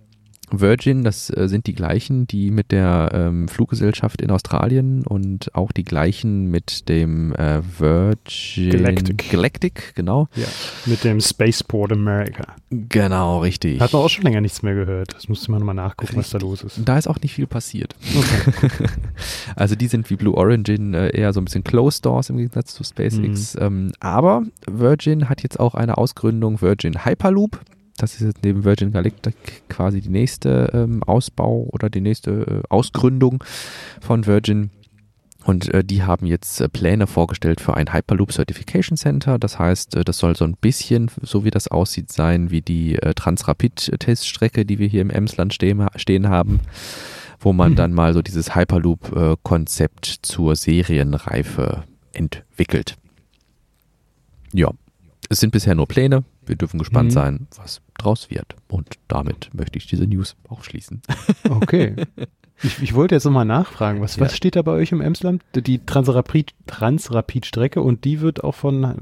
Virgin, das äh, sind die gleichen, die mit der ähm, Fluggesellschaft in Australien und auch die gleichen mit dem äh, Virgin
Galactic.
Galactic, genau.
Ja, mit dem Spaceport America.
Genau, richtig.
Hat man auch schon länger nichts mehr gehört. Das musste man nochmal nachgucken, was da los ist.
Da ist auch nicht viel passiert.
Okay.
Also die sind wie Blue Origin äh, eher so ein bisschen Closed Doors im Gegensatz zu SpaceX. Ähm, aber Virgin hat jetzt auch eine Ausgründung Virgin Hyperloop. Das ist jetzt neben Virgin Galactic quasi die nächste ähm, Ausbau oder die nächste äh, Ausgründung von Virgin. Und äh, die haben jetzt äh, Pläne vorgestellt für ein Hyperloop Certification Center. Das heißt, äh, das soll so ein bisschen, so wie das aussieht, sein wie die äh, Transrapid-Teststrecke, die wir hier im Emsland stehen, stehen haben, wo man
Mhm.
dann mal so dieses Hyperloop-Konzept zur Serienreife entwickelt. Ja, es sind bisher nur Pläne. Wir dürfen gespannt
Mhm.
sein, was draus wird. Und damit möchte ich diese News auch schließen.
Okay. Ich, ich wollte jetzt nochmal nachfragen, was,
Ja.
was steht da bei euch im Emsland? Die Transrapid- Transrapid-Strecke und die wird auch von äh,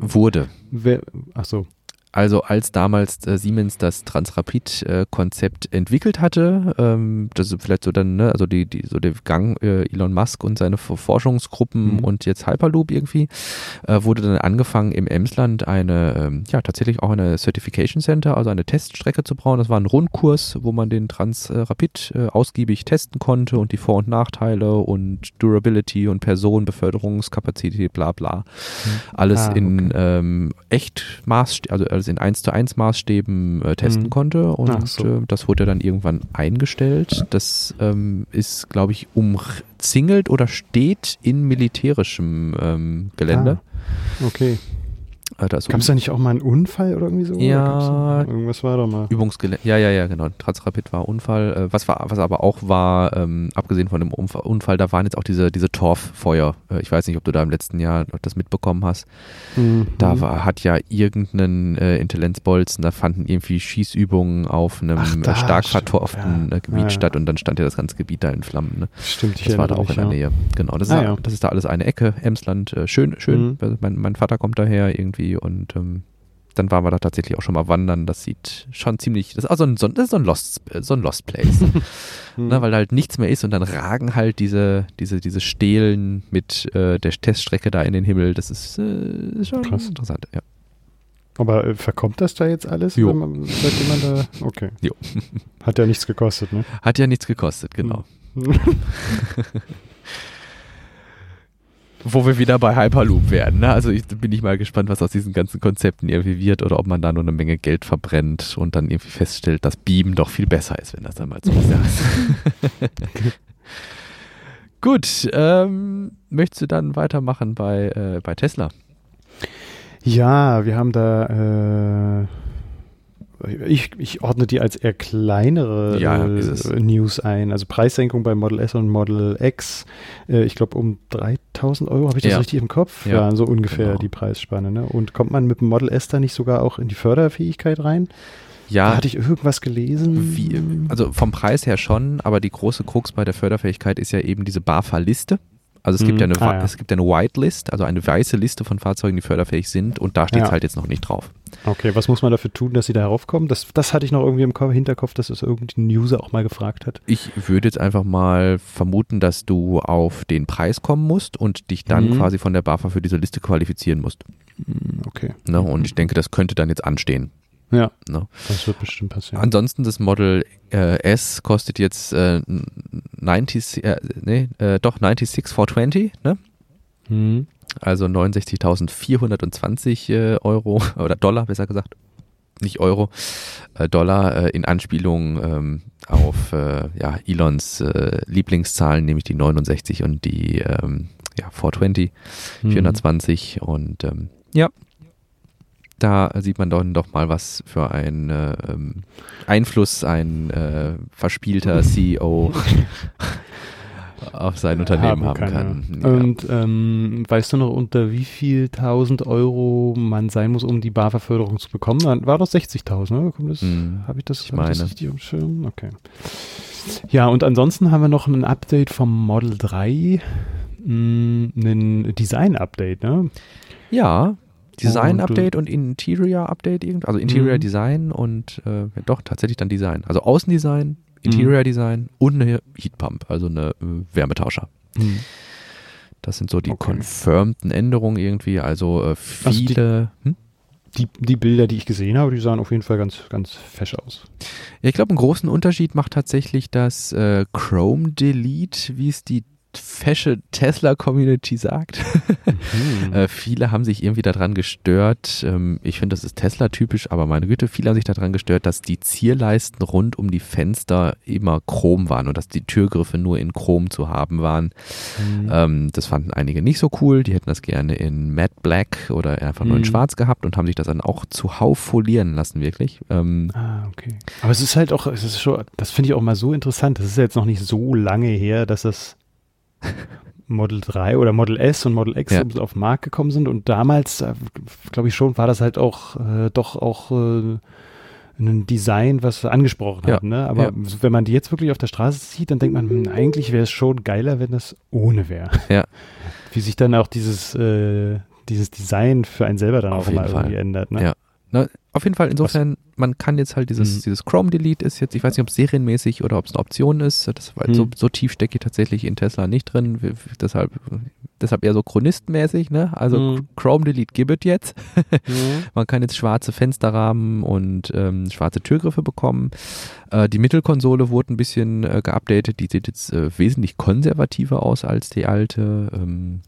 Wurde.
wer, ach so.
Also als damals äh, Siemens das Transrapid-Konzept entwickelt hatte, ähm, das ist vielleicht so dann, ne, also die, die, so der Gang äh, Elon Musk und seine Forschungsgruppen
Mhm.
und jetzt Hyperloop irgendwie, äh, wurde dann angefangen im Emsland eine, ähm, ja tatsächlich auch eine Certification Center, also eine Teststrecke zu bauen. Das war ein Rundkurs, wo man den Transrapid äh, ausgiebig testen konnte und die Vor- und Nachteile und Durability und Personenbeförderungskapazität, bla bla. Alles
Ah,
in ähm, echt Maßstäben, also alles in 1 zu 1 Maßstäben äh, testen
Mhm.
konnte und
so.
äh, das wurde dann irgendwann eingestellt. Das ähm, ist, glaube ich, umzingelt oder steht in militärischem ähm, Gelände.
Ah, okay.
Da ist
Gab es da nicht auch mal einen Unfall oder irgendwie so?
Ja.
da- Irgendwas war doch mal.
Übungsgelände. Ja, ja, ja, genau. Transrapid war Unfall. Äh, was war, was aber auch war, ähm, abgesehen von dem Unfall, da waren jetzt auch diese, diese Torffeuer. Äh, ich weiß nicht, ob du da im letzten Jahr das mitbekommen hast.
Mhm.
Da war, hat ja irgendein äh, Intellenzbolzen, da fanden irgendwie Schießübungen auf einem
Ach,
äh,
da,
stark vertorften
ja.
Gebiet
Ja, ja.
statt und dann stand ja das ganze Gebiet da in Flammen. Ne?
Stimmt, ich
Das war da auch in der. Nähe. Genau, das ist,
Ah,
da,
ja.
das ist da alles eine Ecke, Emsland, äh, schön, schön.
Mhm.
Mein, mein Vater kommt daher irgendwie und ähm, dann waren wir da tatsächlich auch schon mal wandern. Das sieht schon ziemlich, das ist also ein, so ein, das ist so ein Lost, so ein Lost Place.
Mhm.
ne, weil da halt nichts mehr ist und dann ragen halt diese, diese, diese Stelen mit äh, der Teststrecke da in den Himmel. Das ist, äh, schon
Krass.
interessant, ja.
Aber äh, verkommt das da jetzt alles?
Jo.
wenn Man, seitdem man da. Okay.
Jo.
Hat ja nichts gekostet, ne?
Hat ja nichts gekostet, genau. Wo wir wieder bei Hyperloop werden. Ne? Also ich, bin ich mal gespannt, was aus diesen ganzen Konzepten irgendwie wird oder ob man da nur eine Menge Geld verbrennt und dann irgendwie feststellt, dass Beam doch viel besser ist, wenn das dann mal so ist. Gut, ähm, möchtest du dann weitermachen bei, äh, bei Tesla?
Ja, wir haben da. Äh, ich, ich ordne die als eher kleinere
Ja,
äh. News ein. Also Preissenkung bei Model S und Model X. Äh, ich glaube um 3000 Euro. Habe ich das
Ja.
richtig im Kopf?
Ja,
so ungefähr
genau.
die Preisspanne. Ne? Und kommt man mit dem Model S da nicht sogar auch in die Förderfähigkeit rein? Da
Ja,
hatte ich irgendwas gelesen.
wie, also vom Preis her schon, aber die große Krux bei der Förderfähigkeit ist ja eben diese BAFA-Liste. Also es gibt ja
Mhm.
eine,
Ah, ja.
es gibt eine Whitelist, also eine weiße Liste von Fahrzeugen, die förderfähig sind und da steht es
Ja.
halt jetzt noch nicht drauf.
Okay, was muss man dafür tun, dass sie da heraufkommen? Das, das hatte ich noch irgendwie im Ko- Hinterkopf, dass es irgendein User auch mal gefragt hat.
Ich würde jetzt einfach mal vermuten, dass du auf den Preis kommen musst und dich dann
Mhm.
quasi von der BAFA für diese Liste qualifizieren musst.
Hm, Okay.
Ne? Und ich denke, das könnte dann jetzt anstehen.
Ja,
Ne?
das wird bestimmt passieren.
Ansonsten das Model äh, S kostet jetzt äh, 90, äh, nee, äh, doch 96420, ne?
Hm.
Also 69.420 äh, Euro oder Dollar, besser gesagt. Nicht Euro, äh, Dollar äh, in Anspielung ähm, auf ja, Elons Lieblingszahlen, nämlich die 69 und die ähm, ja, 420,
Hm.
420 und ähm, ja, da sieht man dann doch mal, was für ein äh, ähm, Einfluss ein äh, verspielter CEO auf sein Unternehmen haben, kann.
ja.
Ja.
Und ähm, weißt du noch, unter wie viel tausend Euro man sein muss, um die BAFA-Förderung zu bekommen? Dann war das 60.000, ne? Kommt das,
Hm,
Habe ich das,
ich
hab ich das
meine.
richtig Schirm? Okay. Ja, und ansonsten haben wir noch ein Update vom Model 3, mh, ein Design-Update, ne?
Ja, Design-Update und, und, Interior-Update, also Interior mhm. Design und äh, doch tatsächlich dann Design. Also Außendesign, Interior Design und eine Heatpump, also eine äh, Wärmetauscher. Mhm. Das sind so die okay. confirmten Änderungen irgendwie, also äh, viele.
Also die, hm? die, die, Bilder, die ich gesehen habe, die sahen auf jeden Fall ganz, ganz fesch aus.
Ja, ich glaube, einen großen Unterschied macht tatsächlich das äh, Chrome Delete, wie es die fesche Tesla-Community sagt. Mhm. äh, viele haben sich irgendwie daran gestört. Ähm, ich finde, das ist Tesla-typisch, aber meine Güte, viele haben sich daran gestört, dass die Zierleisten rund um die Fenster immer chrom waren und dass die Türgriffe nur in Chrom zu haben waren. Mhm. Ähm, das fanden einige nicht so cool. Die hätten das gerne in Matte Black oder einfach nur in mhm. Schwarz gehabt und haben sich das dann auch zuhauf folieren lassen, wirklich.
Ähm, ah, okay. Aber es ist halt auch, es ist schon, das finde ich auch mal so interessant. Das ist jetzt noch nicht so lange her, dass das Model 3 oder Model S und Model X ja. auf den Markt gekommen sind. Und damals, äh, glaube ich schon, war das halt auch äh, doch auch äh, ein Design, was angesprochen ja. hat. Ne? Aber ja. wenn man die jetzt wirklich auf der Straße sieht, dann denkt man, hm, eigentlich wäre es schon geiler, wenn das ohne wäre.
Ja.
Wie sich dann auch dieses, äh, dieses Design für einen selber dann auf auch immer irgendwie ändert. Ne?
Ja. Na, auf jeden Fall, insofern, Was? man kann jetzt halt dieses, mhm. dieses Chrome Delete ist jetzt, ich weiß nicht, ob es serienmäßig oder ob es eine Option ist. Das, mhm. so, so, tief stecke ich tatsächlich in Tesla nicht drin. Deshalb, deshalb eher so chronistmäßig, ne? Also mhm. Chrome Delete gibt es jetzt. Mhm. man kann jetzt schwarze Fensterrahmen und ähm, schwarze Türgriffe bekommen. Äh, die Mittelkonsole wurde ein bisschen äh, geupdatet. Die sieht jetzt äh, wesentlich konservativer aus als die alte. Ähm,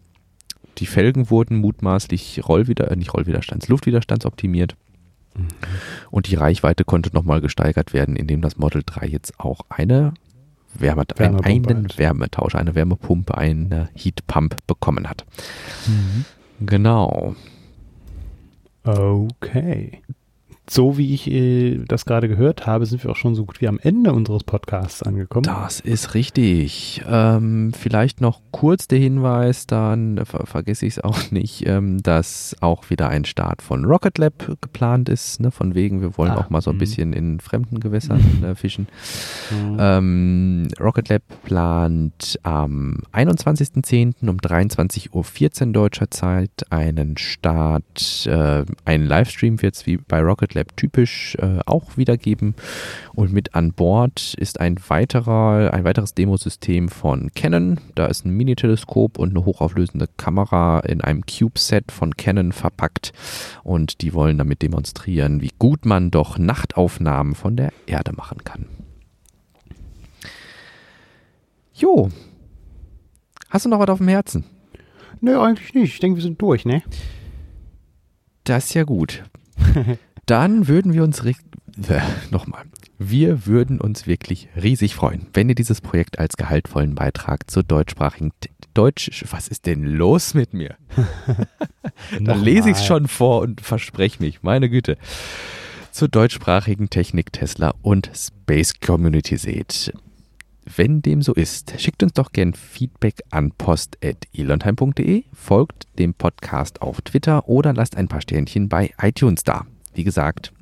die Felgen wurden mutmaßlich Rollwider, äh, nicht Rollwiderstands, Luftwiderstandsoptimiert. Mhm. Und die Reichweite konnte nochmal gesteigert werden, indem das Model 3 jetzt auch eine Wärme, einen Wärmetauscher, eine Wärmepumpe, eine Heatpump bekommen hat. Mhm. Genau.
Okay so wie ich äh, das gerade gehört habe, sind wir auch schon so gut wie am Ende unseres Podcasts angekommen.
Das ist richtig. Ähm, vielleicht noch kurz der Hinweis, dann ver vergesse ich es auch nicht, ähm, dass auch wieder ein Start von Rocket Lab geplant ist. Ne? Von wegen, wir wollen ah, auch mal so ein mhm. bisschen in fremden Gewässern äh, fischen. Mhm. Ähm, Rocket Lab plant am 21.10. um 23.14 Uhr deutscher Zeit einen Start. Äh, ein Livestream wird es wie bei Rocket Lab Lab typisch äh, auch wiedergeben. Und mit an Bord ist ein weiterer, ein weiteres Demosystem von Canon. Da ist ein Mini-Teleskop und eine hochauflösende Kamera in einem CubeSat von Canon verpackt. Und die wollen damit demonstrieren, wie gut man doch Nachtaufnahmen von der Erde machen kann. Jo. Hast du noch was auf dem Herzen?
Nö, eigentlich nicht. Ich denke, wir sind durch, ne?
Das ist ja gut. dann würden wir uns äh, nochmal. Wir würden uns wirklich riesig freuen, wenn ihr dieses Projekt als gehaltvollen Beitrag zur deutschsprachigen Deutsch. Was ist denn los mit mir? da lese ich es schon vor und verspreche mich. Meine Güte. Zur deutschsprachigen Technik Tesla und Space Community seht. Wenn dem so ist, schickt uns doch gern Feedback an post.elonheim.de, folgt dem Podcast auf Twitter oder lasst ein paar Sternchen bei iTunes da. Wie gesagt,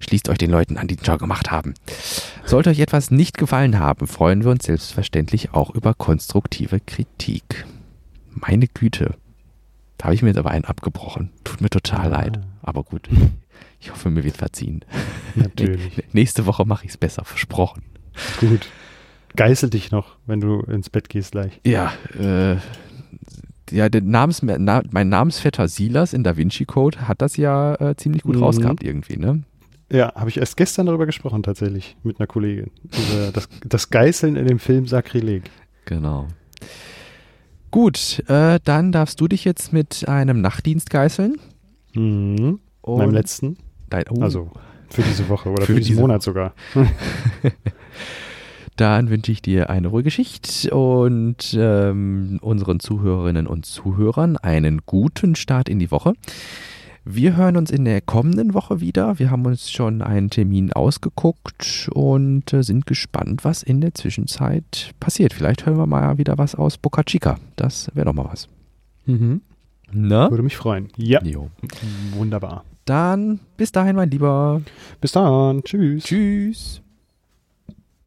schließt euch den Leuten an, die den Job gemacht haben. Sollte euch etwas nicht gefallen haben, freuen wir uns selbstverständlich auch über konstruktive Kritik. Meine Güte, da habe ich mir jetzt aber einen abgebrochen. Tut mir total ja. leid. Aber gut, ich hoffe, mir wird verziehen.
Natürlich.
Nächste Woche mache ich es besser, versprochen.
Gut. Geißel dich noch, wenn du ins Bett gehst gleich.
Ja, äh, ja, der Namens, na, mein Namensvetter Silas in Da Vinci Code hat das ja äh, ziemlich gut mhm. rausgehabt irgendwie, ne?
Ja, habe ich erst gestern darüber gesprochen tatsächlich mit einer Kollegin. Über das, das Geißeln in dem Film Sakrileg.
Genau. Gut, äh, dann darfst du dich jetzt mit einem Nachtdienst geißeln.
Mhm. Meinem letzten.
Dein, oh.
Also für diese Woche oder für, für diesen Monat sogar.
Dann wünsche ich dir eine ruhige Schicht und ähm, unseren Zuhörerinnen und Zuhörern einen guten Start in die Woche. Wir hören uns in der kommenden Woche wieder. Wir haben uns schon einen Termin ausgeguckt und äh, sind gespannt, was in der Zwischenzeit passiert. Vielleicht hören wir mal wieder was aus Boca Chica. Das wäre doch mal was.
Mhm. Na? Würde mich freuen.
Ja. Jo.
Wunderbar.
Dann bis dahin, mein Lieber.
Bis dann. Tschüss.
Tschüss.